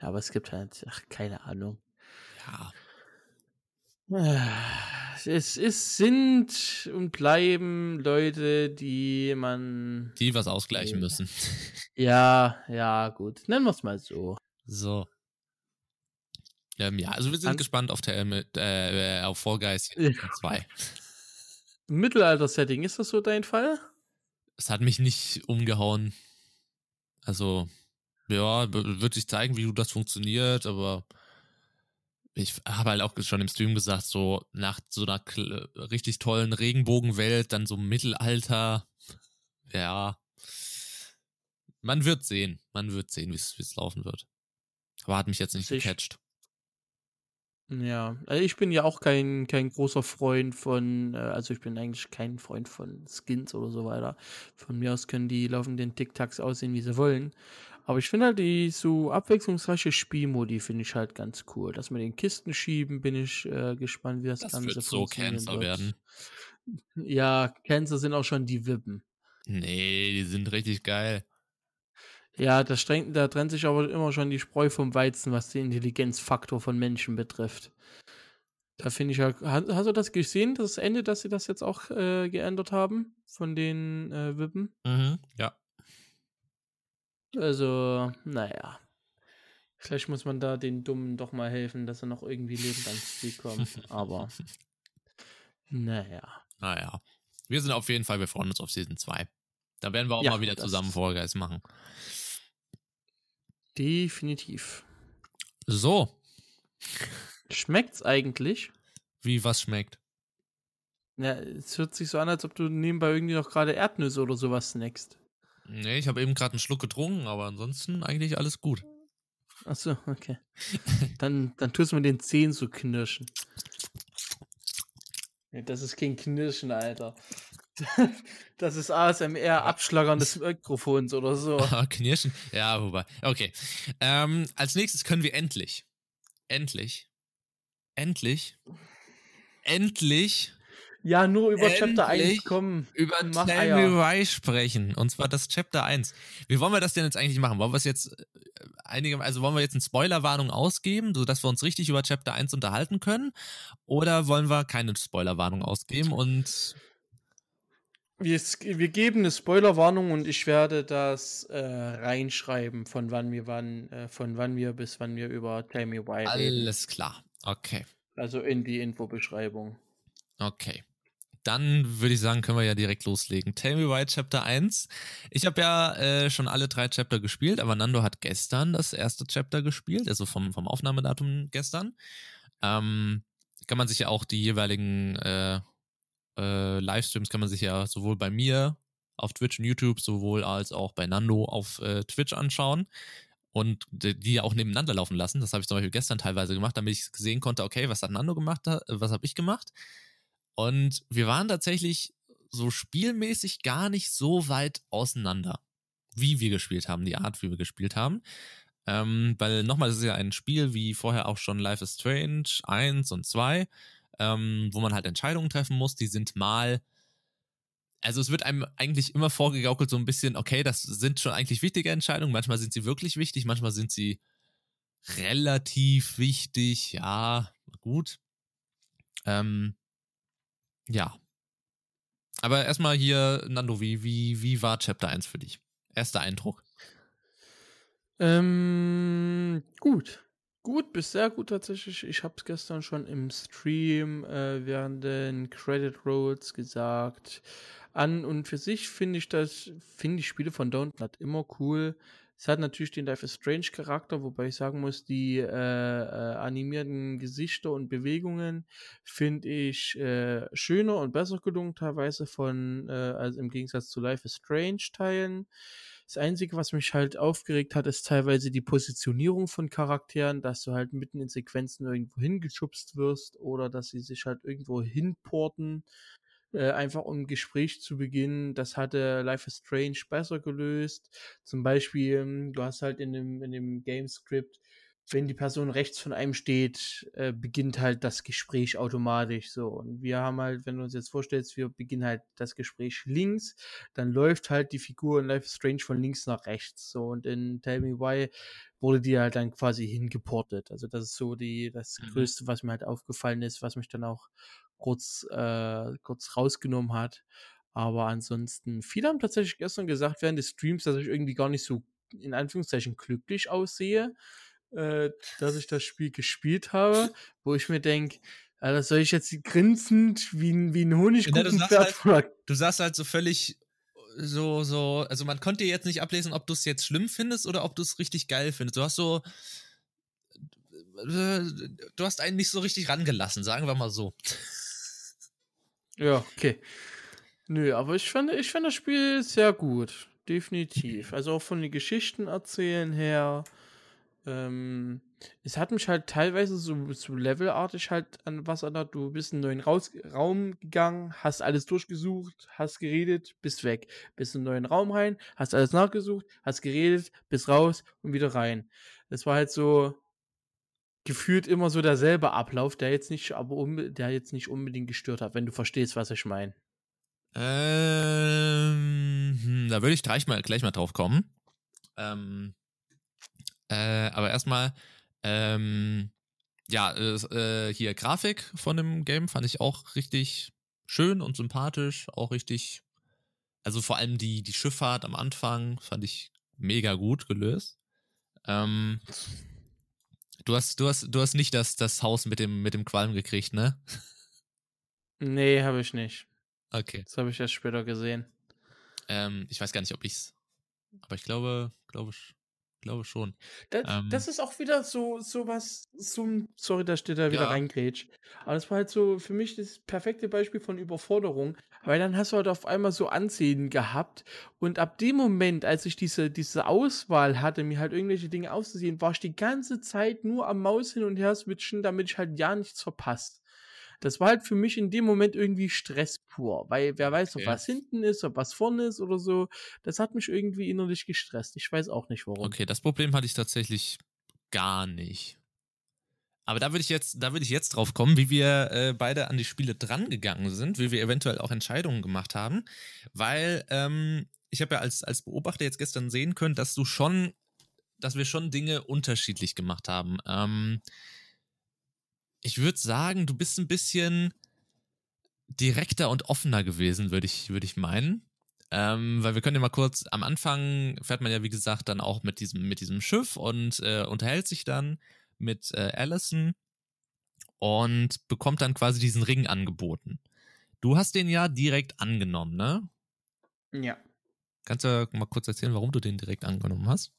Ja, aber es gibt halt, ach, keine Ahnung. Ja. Es ist, sind und bleiben Leute, die man. Die was ausgleichen äh, müssen. Ja, ja, gut. Nennen wir es mal so. So. Ähm, ja, also wir sind An gespannt auf, der, äh, auf Fall Guys 2. Mittelalter-Setting, ist das so dein Fall? Es hat mich nicht umgehauen. Also, ja, wird sich zeigen, wie gut das funktioniert, aber ich habe halt auch schon im Stream gesagt, so nach so einer richtig tollen Regenbogenwelt, dann so Mittelalter, ja, man wird sehen, man wird sehen, wie es laufen wird. Aber hat mich jetzt nicht ich, gecatcht. Ja, also ich bin ja auch kein, kein großer Freund von, äh, also ich bin eigentlich kein Freund von Skins oder so weiter. Von mir aus können die laufenden TikToks aussehen, wie sie wollen. Aber ich finde halt die so abwechslungsreiche Spielmodi finde ich halt ganz cool. Dass wir den Kisten schieben, bin ich äh, gespannt, wie das, das Ganze wird so Cancer wird. werden. Ja, Cancer sind auch schon die Wippen. Nee, die sind richtig geil. Ja, da, strengt, da trennt sich aber immer schon die Spreu vom Weizen, was den Intelligenzfaktor von Menschen betrifft. Da finde ich ja. Hast, hast, du das gesehen, das Ende, dass sie das jetzt auch äh, geändert haben? Von den äh, Wippen? Mhm, ja. Also, naja. Vielleicht muss man da den Dummen doch mal helfen, dass er noch irgendwie lebend ans Ziel kommt. Aber, naja. Naja. Wir sind auf jeden Fall, wir freuen uns auf Season 2. Da werden wir auch ja, mal wieder zusammen Vorgeist machen. Definitiv. So. Schmeckt's eigentlich? Wie, was schmeckt? Ja, es hört sich so an, als ob du nebenbei irgendwie noch gerade Erdnüsse oder sowas snackst. Nee, ich habe eben gerade einen Schluck getrunken, aber ansonsten eigentlich alles gut. Achso, okay. dann, dann tust du mit den Zehen so knirschen. Nee, das ist kein Knirschen, Alter. Das ist ASMR Abschlagern des Mikrofons oder so. Knirschen? Ja, wobei. Okay. Ähm, als nächstes können wir endlich, endlich, endlich, endlich ja, nur über Chapter 1 kommen. Über Tell sprechen. Und zwar das Chapter 1. Wie wollen wir das denn jetzt eigentlich machen? Wollen wir es jetzt äh, einige, also wollen wir jetzt eine Spoilerwarnung ausgeben, sodass wir uns richtig über Chapter 1 unterhalten können? Oder wollen wir keine Spoilerwarnung ausgeben und wir, wir, geben eine Spoilerwarnung und ich werde das äh, reinschreiben, von wann wir wann, äh, von wann wir bis wann wir über Tell Me Why reden. Alles klar. Okay. Also in die Infobeschreibung. Okay dann würde ich sagen, können wir ja direkt loslegen. Tell Me Why Chapter 1. Ich habe ja äh, schon alle drei Chapter gespielt, aber Nando hat gestern das erste Chapter gespielt, also vom, vom Aufnahmedatum gestern. Ähm, kann man sich ja auch die jeweiligen äh, äh, Livestreams kann man sich ja sowohl bei mir auf Twitch und YouTube, sowohl als auch bei Nando auf äh, Twitch anschauen und die auch nebeneinander laufen lassen. Das habe ich zum Beispiel gestern teilweise gemacht, damit ich sehen konnte, okay, was hat Nando gemacht, was habe ich gemacht. Und wir waren tatsächlich so spielmäßig gar nicht so weit auseinander, wie wir gespielt haben, die Art, wie wir gespielt haben. Ähm, weil nochmal, es ist ja ein Spiel wie vorher auch schon Life is Strange 1 und 2, ähm, wo man halt Entscheidungen treffen muss. Die sind mal, also es wird einem eigentlich immer vorgegaukelt, so ein bisschen, okay, das sind schon eigentlich wichtige Entscheidungen. Manchmal sind sie wirklich wichtig, manchmal sind sie relativ wichtig, ja, gut. Ähm, ja. Aber erstmal hier, Nando, wie, wie, wie war Chapter 1 für dich? Erster Eindruck. Ähm, gut. Gut, bis sehr gut tatsächlich. Ich habe es gestern schon im Stream äh, während den Credit Rolls gesagt. An und für sich finde ich das, finde ich Spiele von Don't immer cool. Es hat natürlich den Life is Strange Charakter, wobei ich sagen muss, die äh, äh, animierten Gesichter und Bewegungen finde ich äh, schöner und besser gelungen, teilweise von, äh, also im Gegensatz zu Life is Strange Teilen. Das Einzige, was mich halt aufgeregt hat, ist teilweise die Positionierung von Charakteren, dass du halt mitten in Sequenzen irgendwo hingeschubst wirst oder dass sie sich halt irgendwo hinporten äh, einfach um ein Gespräch zu beginnen. Das hatte Life is Strange besser gelöst. Zum Beispiel, ähm, du hast halt in dem, in dem Game-Script, wenn die Person rechts von einem steht, äh, beginnt halt das Gespräch automatisch so. Und wir haben halt, wenn du uns jetzt vorstellst, wir beginnen halt das Gespräch links, dann läuft halt die Figur in Life is Strange von links nach rechts. So, und in Tell Me Why wurde die halt dann quasi hingeportet. Also das ist so die, das mhm. Größte, was mir halt aufgefallen ist, was mich dann auch kurz, äh, kurz rausgenommen hat. Aber ansonsten, viele haben tatsächlich gestern gesagt während des Streams, dass ich irgendwie gar nicht so in Anführungszeichen glücklich aussehe, äh, dass ich das Spiel gespielt habe, wo ich mir denke, also soll ich jetzt grinsend wie ein, wie ein Honigkuchenpferd ja, halt, Du sagst halt so völlig so, so, also man konnte jetzt nicht ablesen, ob du es jetzt schlimm findest oder ob du es richtig geil findest. Du hast so, äh, du hast einen nicht so richtig rangelassen, sagen wir mal so. Ja, okay. Nö, aber ich finde ich find das Spiel sehr gut. Definitiv. Also auch von den Geschichten erzählen her. Ähm, es hat mich halt teilweise so, so levelartig halt an was erinnert. Du bist in einen neuen Raus Raum gegangen, hast alles durchgesucht, hast geredet, bist weg. Bist in einen neuen Raum rein, hast alles nachgesucht, hast geredet, bist raus und wieder rein. Das war halt so, gefühlt immer so derselbe Ablauf, der jetzt nicht, aber der jetzt nicht unbedingt gestört hat, wenn du verstehst, was ich meine. Ähm, hm, da würde ich gleich mal, gleich mal drauf kommen. Ähm, äh, aber erstmal, ähm, ja, äh, hier Grafik von dem Game fand ich auch richtig schön und sympathisch, auch richtig, also vor allem die, die Schifffahrt am Anfang fand ich mega gut gelöst. Ähm, Du hast, du hast, du hast nicht das, das Haus mit dem, mit dem Qualm gekriegt, ne? Nee, habe ich nicht. Okay. Das habe ich erst später gesehen. Ähm, ich weiß gar nicht, ob ich's. Aber ich glaube, glaube, glaube schon. Das, Ähm, das ist auch wieder so, so was, so ein, sorry, da steht da wieder Ja. reingrätsch. Aber das war halt so für mich das perfekte Beispiel von Überforderung, weil dann hast du halt auf einmal so Ansehen gehabt und ab dem Moment, als ich diese, diese Auswahl hatte, mir halt irgendwelche Dinge auszusehen, war ich die ganze Zeit nur am Maus hin und her switchen, damit ich halt ja nichts verpasst. Das war halt für mich in dem Moment irgendwie Stress pur, weil wer weiß, ob Okay. was hinten ist, ob was vorne ist oder so. Das hat mich irgendwie innerlich gestresst. Ich weiß auch nicht warum. Okay, das Problem hatte ich tatsächlich gar nicht. Aber da würde ich jetzt, da würde ich jetzt drauf kommen, wie wir äh, beide an die Spiele drangegangen sind, wie wir eventuell auch Entscheidungen gemacht haben, weil ähm, ich habe ja als als Beobachter jetzt gestern sehen können, dass du schon, dass wir schon Dinge unterschiedlich gemacht haben. Ähm, ich würde sagen, du bist ein bisschen direkter und offener gewesen, würde ich, würde ich meinen. Ähm, weil wir können ja mal kurz, am Anfang fährt man ja, wie gesagt, dann auch mit diesem, mit diesem Schiff und äh, unterhält sich dann mit äh, Allison und bekommt dann quasi diesen Ring angeboten. Du hast den ja direkt angenommen, ne? Ja. Kannst du mal kurz erzählen, warum du den direkt angenommen hast?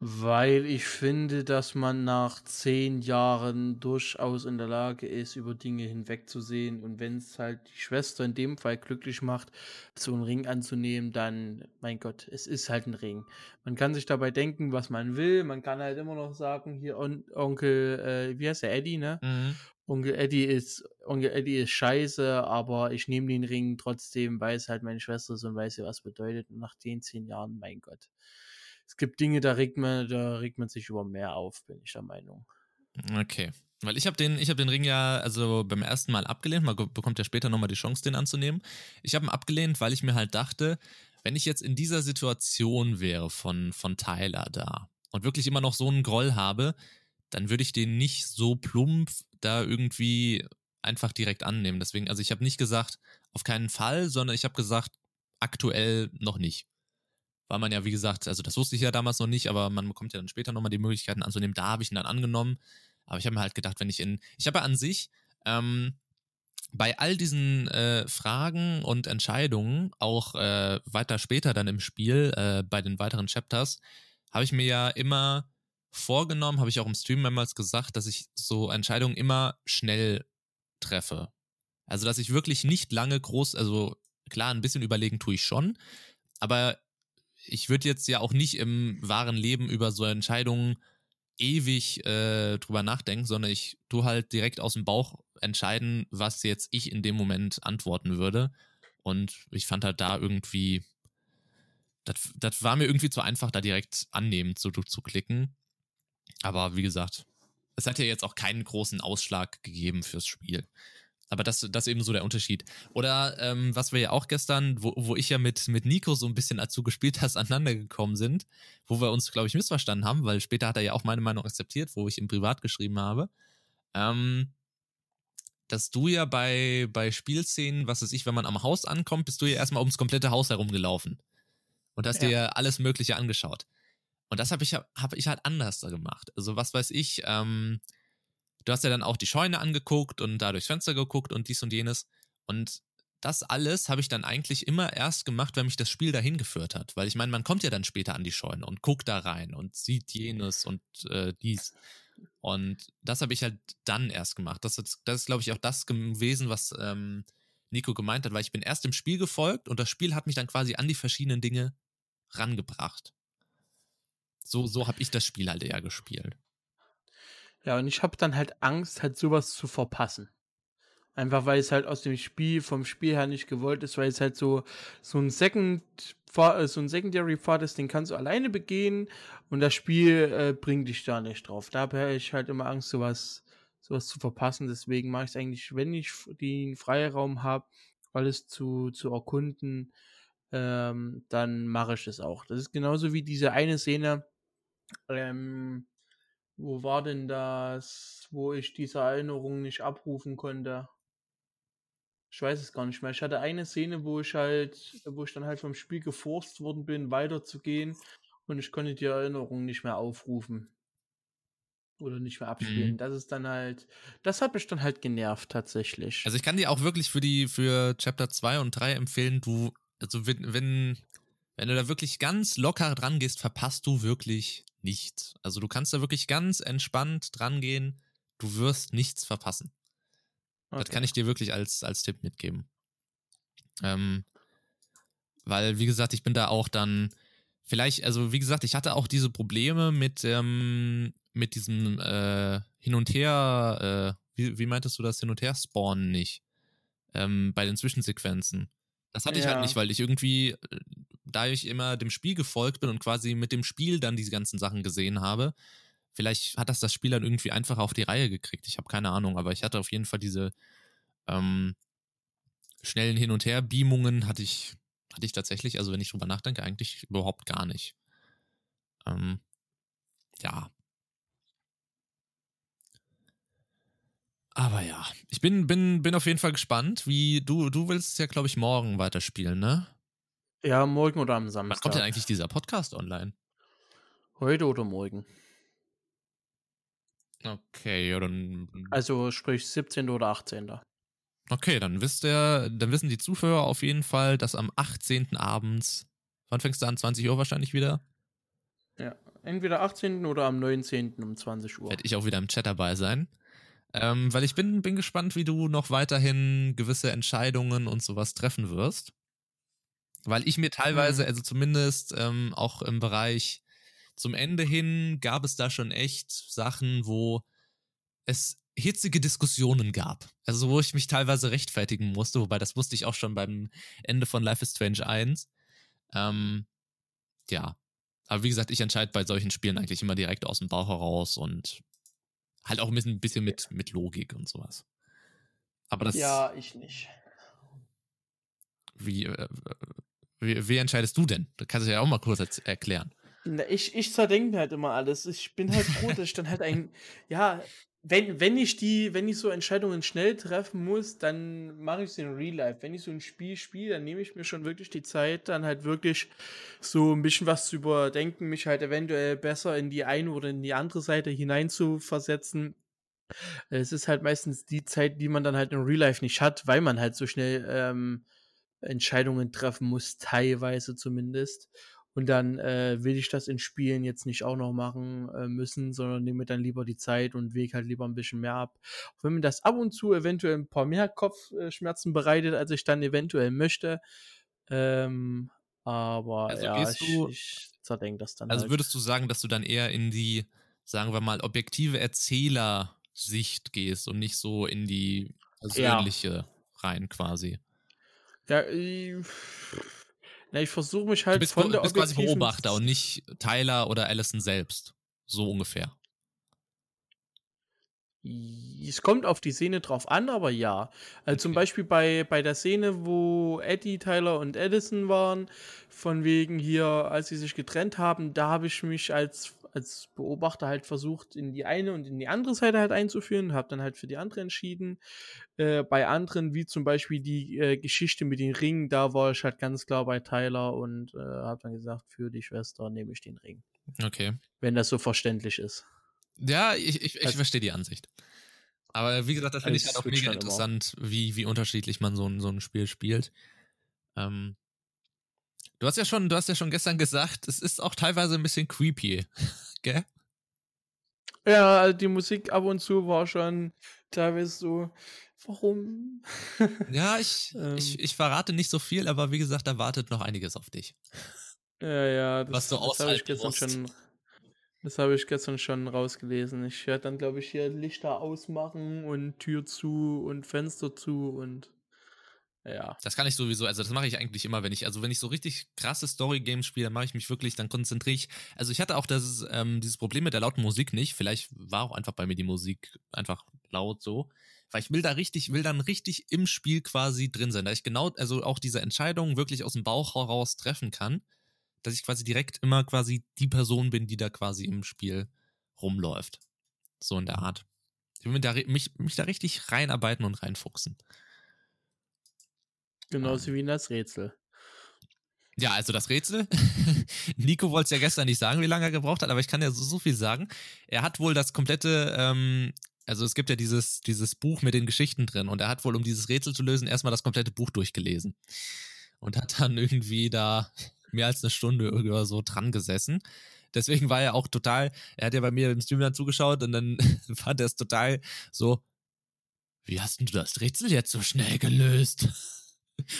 Weil ich finde, dass man nach zehn Jahren durchaus in der Lage ist, über Dinge hinwegzusehen. Und wenn es halt die Schwester in dem Fall glücklich macht, so einen Ring anzunehmen, dann, mein Gott, es ist halt ein Ring. Man kann sich dabei denken, was man will. Man kann halt immer noch sagen, hier On Onkel, äh, wie heißt der, Eddie, ne? Mhm. Onkel Eddie ist, Onkel Eddie ist scheiße, aber ich nehme den Ring trotzdem, weil es halt meine Schwester ist und weiß ja, was bedeutet. Und nach den zehn Jahren, mein Gott. Es gibt Dinge, da regt man, da regt man sich über mehr auf, bin ich der Meinung. Okay. Weil ich habe den, hab den Ring ja also beim ersten Mal abgelehnt. Man bekommt ja später nochmal die Chance, den anzunehmen. Ich habe ihn abgelehnt, weil ich mir halt dachte, wenn ich jetzt in dieser Situation wäre von, von Tyler da und wirklich immer noch so einen Groll habe, dann würde ich den nicht so plump da irgendwie einfach direkt annehmen. Deswegen, also ich habe nicht gesagt, auf keinen Fall, sondern ich habe gesagt, aktuell noch nicht. Weil man ja, wie gesagt, also das wusste ich ja damals noch nicht, aber man bekommt ja dann später nochmal die Möglichkeiten anzunehmen. Da habe ich ihn dann angenommen. Aber ich habe mir halt gedacht, wenn ich in. Ich habe ja an sich ähm, bei all diesen äh, Fragen und Entscheidungen, auch äh, weiter später dann im Spiel, äh, bei den weiteren Chapters, habe ich mir ja immer vorgenommen, habe ich auch im Stream mehrmals gesagt, dass ich so Entscheidungen immer schnell treffe. Also, dass ich wirklich nicht lange groß, also klar, ein bisschen überlegen tue ich schon, aber ich würde jetzt ja auch nicht im wahren Leben über so Entscheidungen ewig äh, drüber nachdenken, sondern ich tue halt direkt aus dem Bauch entscheiden, was jetzt ich in dem Moment antworten würde. Und ich fand halt da irgendwie, das, das war mir irgendwie zu einfach, da direkt annehmen zu, zu klicken. Aber wie gesagt, es hat ja jetzt auch keinen großen Ausschlag gegeben fürs Spiel. Aber das, das ist eben so der Unterschied. Oder ähm, was wir ja auch gestern, wo, wo ich ja mit, mit Nico so ein bisschen, du gespielt hast, aneinander gekommen sind, wo wir uns, glaube ich, missverstanden haben, weil später hat er ja auch meine Meinung akzeptiert, wo ich ihm privat geschrieben habe. Ähm, dass du ja bei, bei Spielszenen, was weiß ich, wenn man am Haus ankommt, bist du ja erstmal ums komplette Haus herumgelaufen. Und hast Ja. dir alles Mögliche angeschaut. Und das habe ich, hab ich halt anders da gemacht. Also, was weiß ich, ähm, du hast ja dann auch die Scheune angeguckt und da durchs Fenster geguckt und dies und jenes. Und das alles habe ich dann eigentlich immer erst gemacht, wenn mich das Spiel dahin geführt hat. Weil ich meine, man kommt ja dann später an die Scheune und guckt da rein und sieht jenes und äh, dies. Und das habe ich halt dann erst gemacht. Das, ist- das ist, glaube ich, auch das gewesen, was ähm, Nico gemeint hat, weil ich bin erst dem Spiel gefolgt und das Spiel hat mich dann quasi an die verschiedenen Dinge rangebracht. So, so habe ich das Spiel halt eher gespielt. Ja, und ich habe dann halt Angst, halt sowas zu verpassen. Einfach weil es halt aus dem Spiel, vom Spiel her nicht gewollt ist, weil es halt so, so ein Second, äh, so ein Secondary Pfad ist, den kannst du alleine begehen und das Spiel äh, bringt dich da nicht drauf. Da habe ich halt immer Angst, sowas, sowas zu verpassen. Deswegen mache ich es eigentlich, wenn ich den Freiraum habe, alles zu, zu erkunden, ähm, dann mache ich es auch. Das ist genauso wie diese eine Szene, ähm, wo war denn das, wo ich diese Erinnerung nicht abrufen konnte? Ich weiß es gar nicht mehr. Ich hatte eine Szene, wo ich halt, wo ich dann halt vom Spiel geforst worden bin, weiterzugehen und ich konnte die Erinnerung nicht mehr aufrufen. oder nicht mehr abspielen. Mhm. Das ist dann halt, das hat mich dann halt genervt tatsächlich. Also ich kann dir auch wirklich für die, für Chapter 2 und 3 empfehlen, du, also wenn, wenn, wenn du da wirklich ganz locker dran gehst, verpasst du wirklich nichts. Also du kannst da wirklich ganz entspannt dran gehen, du wirst nichts verpassen. Okay. Das kann ich dir wirklich als, als Tipp mitgeben. Ähm, weil, wie gesagt, ich bin da auch dann, vielleicht, also wie gesagt, ich hatte auch diese Probleme mit, ähm, mit diesem äh, Hin und Her, äh, wie, wie meintest du das, Hin und Her spawnen nicht? Ähm, bei den Zwischensequenzen. Das hatte ja. ich halt nicht, weil ich irgendwie, äh, da ich immer dem Spiel gefolgt bin und quasi mit dem Spiel dann diese ganzen Sachen gesehen habe, vielleicht hat das das Spiel dann irgendwie einfach auf die Reihe gekriegt. Ich habe keine Ahnung, aber ich hatte auf jeden Fall diese ähm, schnellen Hin- und Her-Beamungen hatte ich, hatte ich tatsächlich, also wenn ich drüber nachdenke, eigentlich überhaupt gar nicht. Ähm, ja. Aber ja, ich bin, bin, bin auf jeden Fall gespannt, wie du, du willst ja, glaube ich, morgen weiterspielen, ne? Ja, morgen oder am Samstag. Wann kommt denn eigentlich dieser Podcast online? Heute oder morgen. Okay, ja, dann. Also sprich 17. oder 18. Okay, dann wisst ihr, dann wissen die Zuhörer auf jeden Fall, dass am 18. abends, wann fängst du an? 20 Uhr wahrscheinlich wieder? Ja, entweder 18. oder am 19. um 20 Uhr. Werde ich auch wieder im Chat dabei sein. Ähm, weil ich bin, bin gespannt, wie du noch weiterhin gewisse Entscheidungen und sowas treffen wirst. Weil ich mir teilweise, mhm. also zumindest ähm, auch im Bereich zum Ende hin, gab es da schon echt Sachen, wo es hitzige Diskussionen gab. Also wo ich mich teilweise rechtfertigen musste, wobei das wusste ich auch schon beim Ende von Life is Strange 1. Ähm, ja. Aber wie gesagt, ich entscheide bei solchen Spielen eigentlich immer direkt aus dem Bauch heraus und halt auch ein bisschen, mit, mit Logik und sowas. Aber das. Ja, ich nicht. Wie, äh, wie, wie entscheidest du denn? Das kannst du ja auch mal kurz erklären. Ich, ich zerdenke halt immer alles. Ich bin halt froh, dass ich dann halt ein, ja, wenn, wenn ich die, wenn ich so Entscheidungen schnell treffen muss, dann mache ich es in Real Life. Wenn ich so ein Spiel spiele, dann nehme ich mir schon wirklich die Zeit, dann halt wirklich so ein bisschen was zu überdenken, mich halt eventuell besser in die eine oder in die andere Seite hinein zu versetzen. Es ist halt meistens die Zeit, die man dann halt in Real Life nicht hat, weil man halt so schnell ähm, Entscheidungen treffen muss, teilweise zumindest. Und dann äh, will ich das in Spielen jetzt nicht auch noch machen äh, müssen, sondern nehme dann lieber die Zeit und wege halt lieber ein bisschen mehr ab. Auch wenn mir das ab und zu eventuell ein paar mehr Kopfschmerzen bereitet, als ich dann eventuell möchte. Ähm, aber also ja, ich, du, ich zerdenke das dann. Also halt. würdest du sagen, dass du dann eher in die, sagen wir mal, objektive Erzählersicht gehst und nicht so in die persönliche ja. rein quasi? Ja, ich na, ich versuche mich halt du bist, von der bist quasi Beobachter und nicht Tyler oder Allison selbst. So ungefähr. Es kommt auf die Szene drauf an, aber ja. Also okay. zum Beispiel bei, bei der Szene, wo Eddie, Tyler und Edison waren, von wegen hier, als sie sich getrennt haben, da habe ich mich als als Beobachter halt versucht, in die eine und in die andere Seite halt einzuführen, habe dann halt für die andere entschieden. Äh, bei anderen, wie zum Beispiel die äh, Geschichte mit den Ringen, da war ich halt ganz klar bei Tyler und äh, habe dann gesagt, für die Schwester nehme ich den Ring. Okay. Wenn das so verständlich ist. Ja, ich, ich, ich also, verstehe die Ansicht. Aber wie gesagt, das finde ich halt auch mega interessant, wie, wie unterschiedlich man so ein, so ein Spiel spielt. Ähm, Du hast ja schon, du hast ja schon gestern gesagt, es ist auch teilweise ein bisschen creepy, gell? Ja, also die Musik ab und zu war schon teilweise so, warum? ja, ich, ähm, ich, ich verrate nicht so viel, aber wie gesagt, da wartet noch einiges auf dich. Ja, ja, das, was du das habe ich gestern musst. schon. Das habe ich gestern schon rausgelesen. Ich werde dann, glaube ich, hier Lichter ausmachen und Tür zu und Fenster zu und ja. Das kann ich sowieso, also das mache ich eigentlich immer, wenn ich, also wenn ich so richtig krasse Story-Games spiele, dann mache ich mich wirklich, dann konzentriere ich. Also ich hatte auch das, ähm, dieses Problem mit der lauten Musik nicht. Vielleicht war auch einfach bei mir die Musik einfach laut so. Weil ich will da richtig, will dann richtig im Spiel quasi drin sein, da ich genau, also auch diese Entscheidung wirklich aus dem Bauch heraus treffen kann, dass ich quasi direkt immer quasi die Person bin, die da quasi im Spiel rumläuft. So in der Art. Ich will mich da, mich, mich da richtig reinarbeiten und reinfuchsen. Genauso ähm. wie in das Rätsel. Ja, also das Rätsel. Nico wollte es ja gestern nicht sagen, wie lange er gebraucht hat, aber ich kann ja so, so viel sagen. Er hat wohl das komplette, ähm, also es gibt ja dieses, dieses Buch mit den Geschichten drin und er hat wohl, um dieses Rätsel zu lösen, erstmal das komplette Buch durchgelesen. Und hat dann irgendwie da mehr als eine Stunde oder so dran gesessen. Deswegen war er auch total, er hat ja bei mir im Stream dann zugeschaut und dann fand er es total so, wie hast denn du das Rätsel jetzt so schnell gelöst?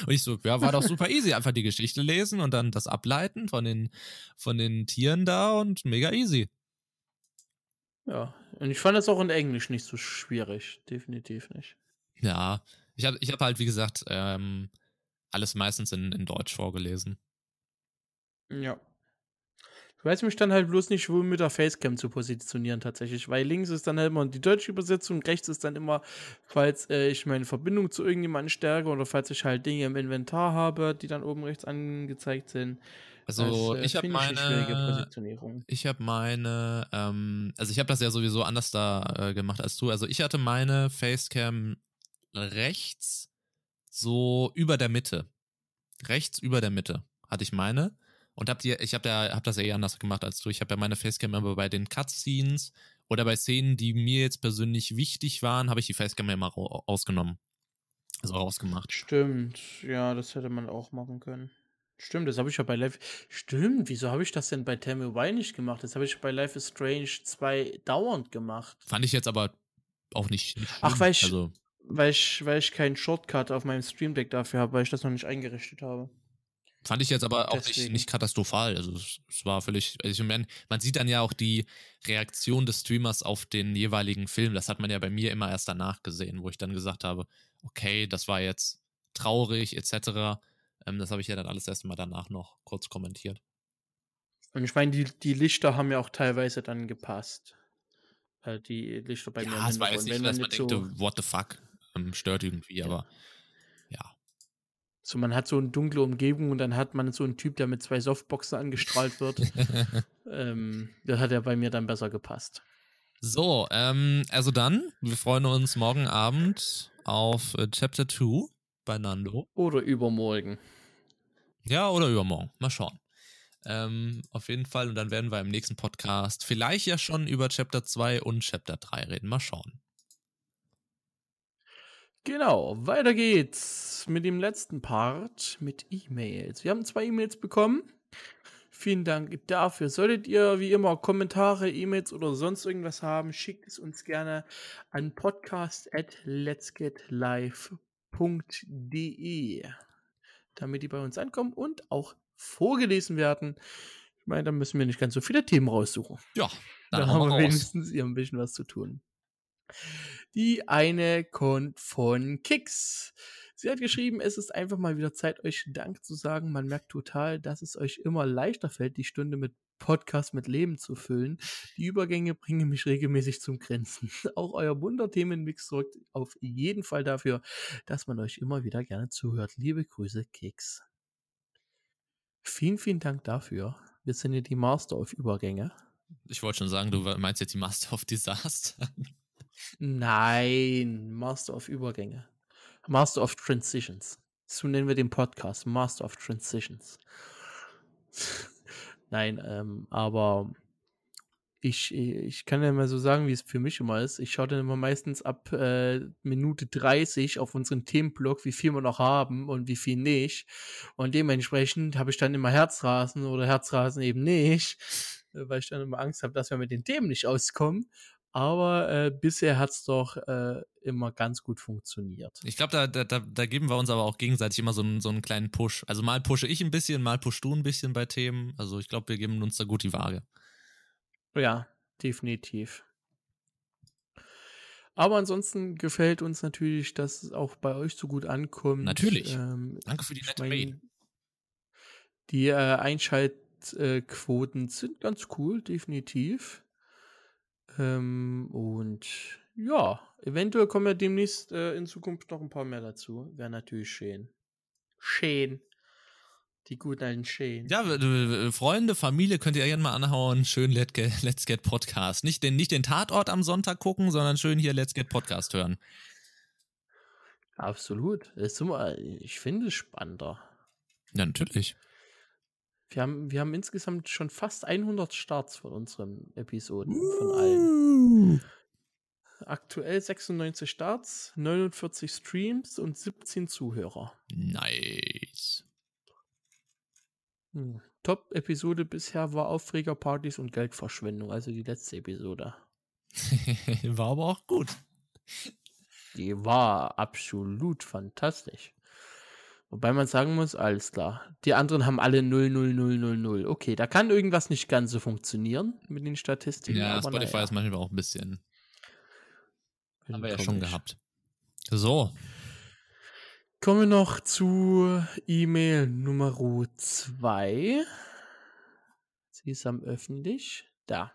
Und ich so, ja, war doch super easy. Einfach die Geschichte lesen und dann das ableiten von den, von den Tieren da und mega easy. Ja, und ich fand das auch in Englisch nicht so schwierig. Definitiv nicht. Ja, ich habe ich hab halt, wie gesagt, ähm, alles meistens in, in Deutsch vorgelesen. Ja. Ich weiß mich dann halt bloß nicht, wo mit der Facecam zu positionieren tatsächlich, weil links ist dann halt immer die deutsche Übersetzung, rechts ist dann immer, falls äh, ich meine Verbindung zu irgendjemandem stärke oder falls ich halt Dinge im Inventar habe, die dann oben rechts angezeigt sind. Also das, äh, ich habe meine, ich habe meine, ähm, also ich habe das ja sowieso anders da äh, gemacht als du. Also ich hatte meine Facecam rechts, so über der Mitte, rechts über der Mitte hatte ich meine. Und habt ihr, ich habe ja, hab das eh anders gemacht als du. Ich habe ja meine Facecam immer bei den Cutscenes oder bei Szenen, die mir jetzt persönlich wichtig waren, habe ich die Facecam immer ausgenommen. Also rausgemacht. Stimmt, ja, das hätte man auch machen können. Stimmt, das habe ich ja bei Life. Stimmt, wieso habe ich das denn bei Tell Me Why nicht gemacht? Das habe ich bei Life is Strange 2 dauernd gemacht. Fand ich jetzt aber auch nicht. nicht Ach, weil ich, also. weil ich, weil ich keinen Shortcut auf meinem Stream Deck dafür habe, weil ich das noch nicht eingerichtet habe. Fand ich jetzt aber auch nicht, nicht katastrophal. Also es, es war völlig, also ich meine, man sieht dann ja auch die Reaktion des Streamers auf den jeweiligen Film. Das hat man ja bei mir immer erst danach gesehen, wo ich dann gesagt habe, okay, das war jetzt traurig etc. Ähm, das habe ich ja dann alles erst mal danach noch kurz kommentiert. Und ich meine, die, die Lichter haben ja auch teilweise dann gepasst. Äh, die Lichter bei ja, mir. Ja, es war jetzt nicht, dass man so denkt, what the fuck, ähm, stört irgendwie, ja. aber. So, man hat so eine dunkle Umgebung und dann hat man so einen Typ, der mit zwei Softboxen angestrahlt wird. ähm, das hat ja bei mir dann besser gepasst. So, ähm, also dann, wir freuen uns morgen Abend auf äh, Chapter 2 bei Nando. Oder übermorgen. Ja, oder übermorgen. Mal schauen. Ähm, auf jeden Fall. Und dann werden wir im nächsten Podcast vielleicht ja schon über Chapter 2 und Chapter 3 reden. Mal schauen. Genau, weiter geht's mit dem letzten Part mit E-Mails. Wir haben zwei E-Mails bekommen. Vielen Dank dafür. Solltet ihr wie immer Kommentare, E-Mails oder sonst irgendwas haben, schickt es uns gerne an podcast at letsgetlive.de, damit die bei uns ankommen und auch vorgelesen werden. Ich meine, da müssen wir nicht ganz so viele Themen raussuchen. Ja, dann haben wir wenigstens ihr ein bisschen was zu tun. Die eine kommt von Kix. Sie hat geschrieben, es ist einfach mal wieder Zeit, euch Dank zu sagen. Man merkt total, dass es euch immer leichter fällt, die Stunde mit Podcast mit Leben zu füllen. Die Übergänge bringen mich regelmäßig zum Grenzen. Auch euer Wunderthemenmix sorgt auf jeden Fall dafür, dass man euch immer wieder gerne zuhört. Liebe Grüße, Keks. Vielen, vielen Dank dafür. Wir sind ja die Master of Übergänge. Ich wollte schon sagen, du meinst jetzt die Master of Disaster. Nein, Master of Übergänge. Master of Transitions. So nennen wir den Podcast. Master of Transitions. Nein, ähm, aber ich, ich kann ja mal so sagen, wie es für mich immer ist. Ich schaue dann immer meistens ab äh, Minute 30 auf unseren Themenblock, wie viel wir noch haben und wie viel nicht. Und dementsprechend habe ich dann immer Herzrasen oder Herzrasen eben nicht, äh, weil ich dann immer Angst habe, dass wir mit den Themen nicht auskommen. Aber äh, bisher hat es doch äh, immer ganz gut funktioniert. Ich glaube, da, da, da geben wir uns aber auch gegenseitig immer so einen, so einen kleinen Push. Also mal pushe ich ein bisschen, mal pushst du ein bisschen bei Themen. Also ich glaube, wir geben uns da gut die Waage. Ja, definitiv. Aber ansonsten gefällt uns natürlich, dass es auch bei euch so gut ankommt. Natürlich. Ähm, Danke für die nette Mail. Die äh, Einschaltquoten sind ganz cool, definitiv. Ähm, und ja, eventuell kommen ja demnächst äh, in Zukunft noch ein paar mehr dazu. Wäre natürlich schön. Schön. Die guten alten Schön. Ja, Freunde, Familie könnt ihr gerne mal anhauen. Schön Let's Get, Let's Get Podcast. Nicht den, nicht den Tatort am Sonntag gucken, sondern schön hier Let's Get Podcast hören. Absolut. Das ist immer, ich finde es spannender. Ja, natürlich. Wir haben, wir haben insgesamt schon fast 100 Starts von unseren Episoden, von allen. Aktuell 96 Starts, 49 Streams und 17 Zuhörer. Nice. Hm. Top-Episode bisher war Aufregerpartys und Geldverschwendung, also die letzte Episode. war aber auch gut. Die war absolut fantastisch. Wobei man sagen muss, alles klar. Die anderen haben alle 0, 0, 0, 0, 0. Okay, da kann irgendwas nicht ganz so funktionieren mit den Statistiken. Ja, Spotify naja. ist manchmal auch ein bisschen. Haben wir ja schon gehabt. So. Kommen wir noch zu E-Mail Nummer 2. Sie ist am öffentlich. Da.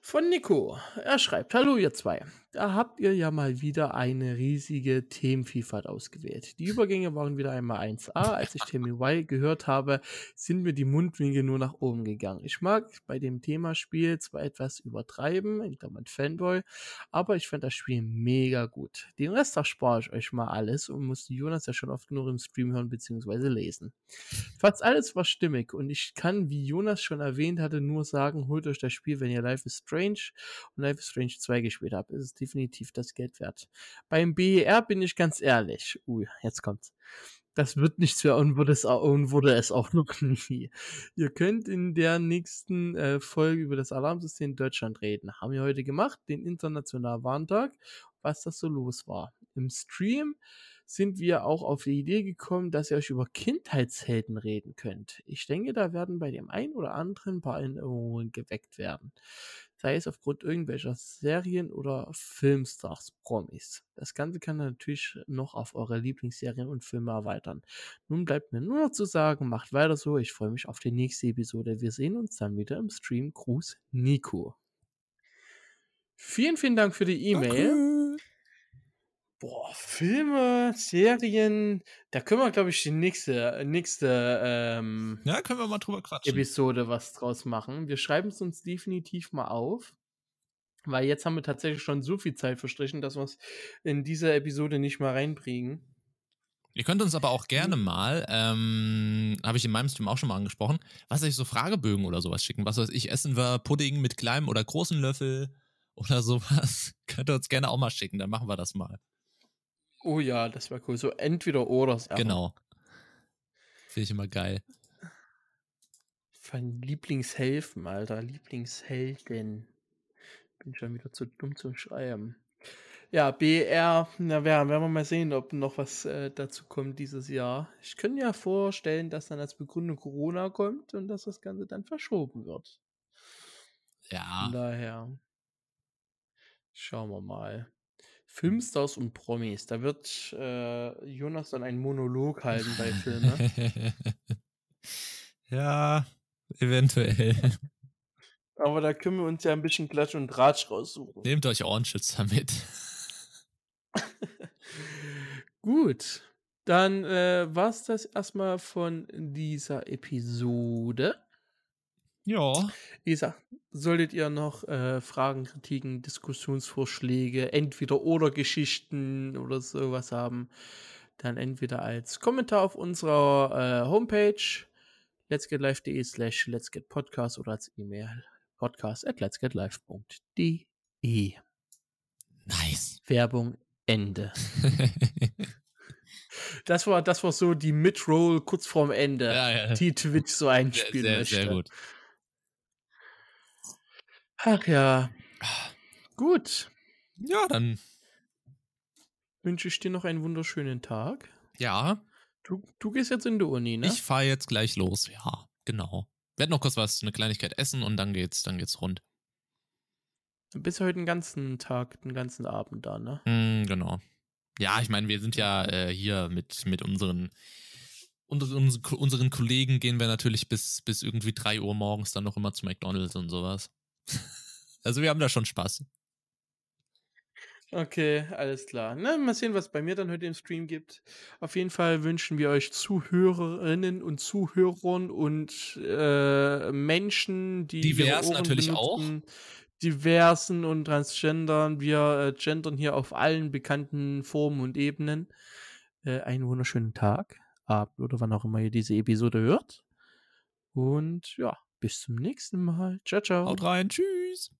Von Nico. Er schreibt: Hallo, ihr zwei. Da habt ihr ja mal wieder eine riesige Themenvielfalt ausgewählt. Die Übergänge waren wieder einmal 1A. Als ich Themen Y gehört habe, sind mir die Mundwinkel nur nach oben gegangen. Ich mag bei dem Themaspiel zwar etwas übertreiben, in Klammern Fanboy, aber ich fand das Spiel mega gut. Den Rest erspare ich euch mal alles und musste Jonas ja schon oft genug im Stream hören bzw. lesen. Fast alles war stimmig und ich kann, wie Jonas schon erwähnt hatte, nur sagen, holt euch das Spiel, wenn ihr Life is Strange und Life is Strange 2 gespielt habt. Es ist definitiv das Geld wert. Beim BER bin ich ganz ehrlich. Ui, jetzt kommt's. Das wird nichts mehr und wurde es auch, und wurde es auch noch nie. Ihr könnt in der nächsten äh, Folge über das Alarmsystem Deutschland reden. Haben wir heute gemacht, den Internationalen Warntag, was das so los war. Im Stream sind wir auch auf die Idee gekommen, dass ihr euch über Kindheitshelden reden könnt. Ich denke, da werden bei dem einen oder anderen ein paar Erinnerungen geweckt werden sei es aufgrund irgendwelcher Serien oder Filmstars, Promis. Das Ganze kann natürlich noch auf eure Lieblingsserien und Filme erweitern. Nun bleibt mir nur noch zu sagen, macht weiter so. Ich freue mich auf die nächste Episode. Wir sehen uns dann wieder im Stream. Gruß, Nico. Vielen, vielen Dank für die E-Mail. Boah, Filme, Serien, da können wir, glaube ich, die nächste, nächste ähm, ja, können wir mal drüber quatschen. Episode was draus machen. Wir schreiben es uns definitiv mal auf. Weil jetzt haben wir tatsächlich schon so viel Zeit verstrichen, dass wir es in dieser Episode nicht mal reinbringen. Ihr könnt uns aber auch gerne mal, ähm, habe ich in meinem Stream auch schon mal angesprochen, was euch so Fragebögen oder sowas schicken. Was weiß ich, essen wir Pudding mit kleinem oder großen Löffel oder sowas. könnt ihr uns gerne auch mal schicken, dann machen wir das mal. Oh ja, das wäre cool. So entweder oder. Genau. Finde ich immer geil. Von Lieblingshelfen, Alter. Lieblingshelden. Bin schon wieder zu dumm zum Schreiben. Ja, BR, na werden, werden wir mal sehen, ob noch was äh, dazu kommt dieses Jahr. Ich könnte ja vorstellen, dass dann als Begründung Corona kommt und dass das Ganze dann verschoben wird. Ja. Von daher. Schauen wir mal. Filmstars und Promis. Da wird äh, Jonas dann einen Monolog halten bei Filmen. ja, eventuell. Aber da können wir uns ja ein bisschen Klatsch und Tratsch raussuchen. Nehmt euch Ohrenschützer mit. Gut, dann äh, war es das erstmal von dieser Episode. Ja. Wie gesagt, solltet ihr noch äh, Fragen, Kritiken, Diskussionsvorschläge, entweder oder Geschichten oder sowas haben, dann entweder als Kommentar auf unserer äh, Homepage letsgetlive.de slash letsgetpodcast oder als E-Mail podcast at letsgetlive.de. Nice. Werbung Ende. das war, das war so die Mid-Roll kurz vorm Ende, ja, ja. die Twitch so einspielen sehr, sehr, möchte. Sehr gut. Ach ja. Gut. Ja, dann wünsche ich dir noch einen wunderschönen Tag. Ja. Du, du gehst jetzt in die Uni, ne? Ich fahre jetzt gleich los, ja, genau. Werd noch kurz was, eine Kleinigkeit essen und dann geht's, dann geht's rund. Du bist heute den ganzen Tag, den ganzen Abend da, ne? Mm, genau. Ja, ich meine, wir sind ja äh, hier mit, mit unseren, unseren, unseren Kollegen gehen wir natürlich bis, bis irgendwie 3 Uhr morgens dann noch immer zu McDonalds und sowas. Also wir haben da schon Spaß. Okay, alles klar. Na, mal sehen, was bei mir dann heute im Stream gibt. Auf jeden Fall wünschen wir euch Zuhörerinnen und Zuhörern und äh, Menschen, die divers natürlich benutzen, auch diversen und Transgendern. Wir äh, gendern hier auf allen bekannten Formen und Ebenen. Äh, einen wunderschönen Tag, Abend oder wann auch immer ihr diese Episode hört. Und ja, bis zum nächsten Mal. Ciao, ciao. Haut rein. Tschüss.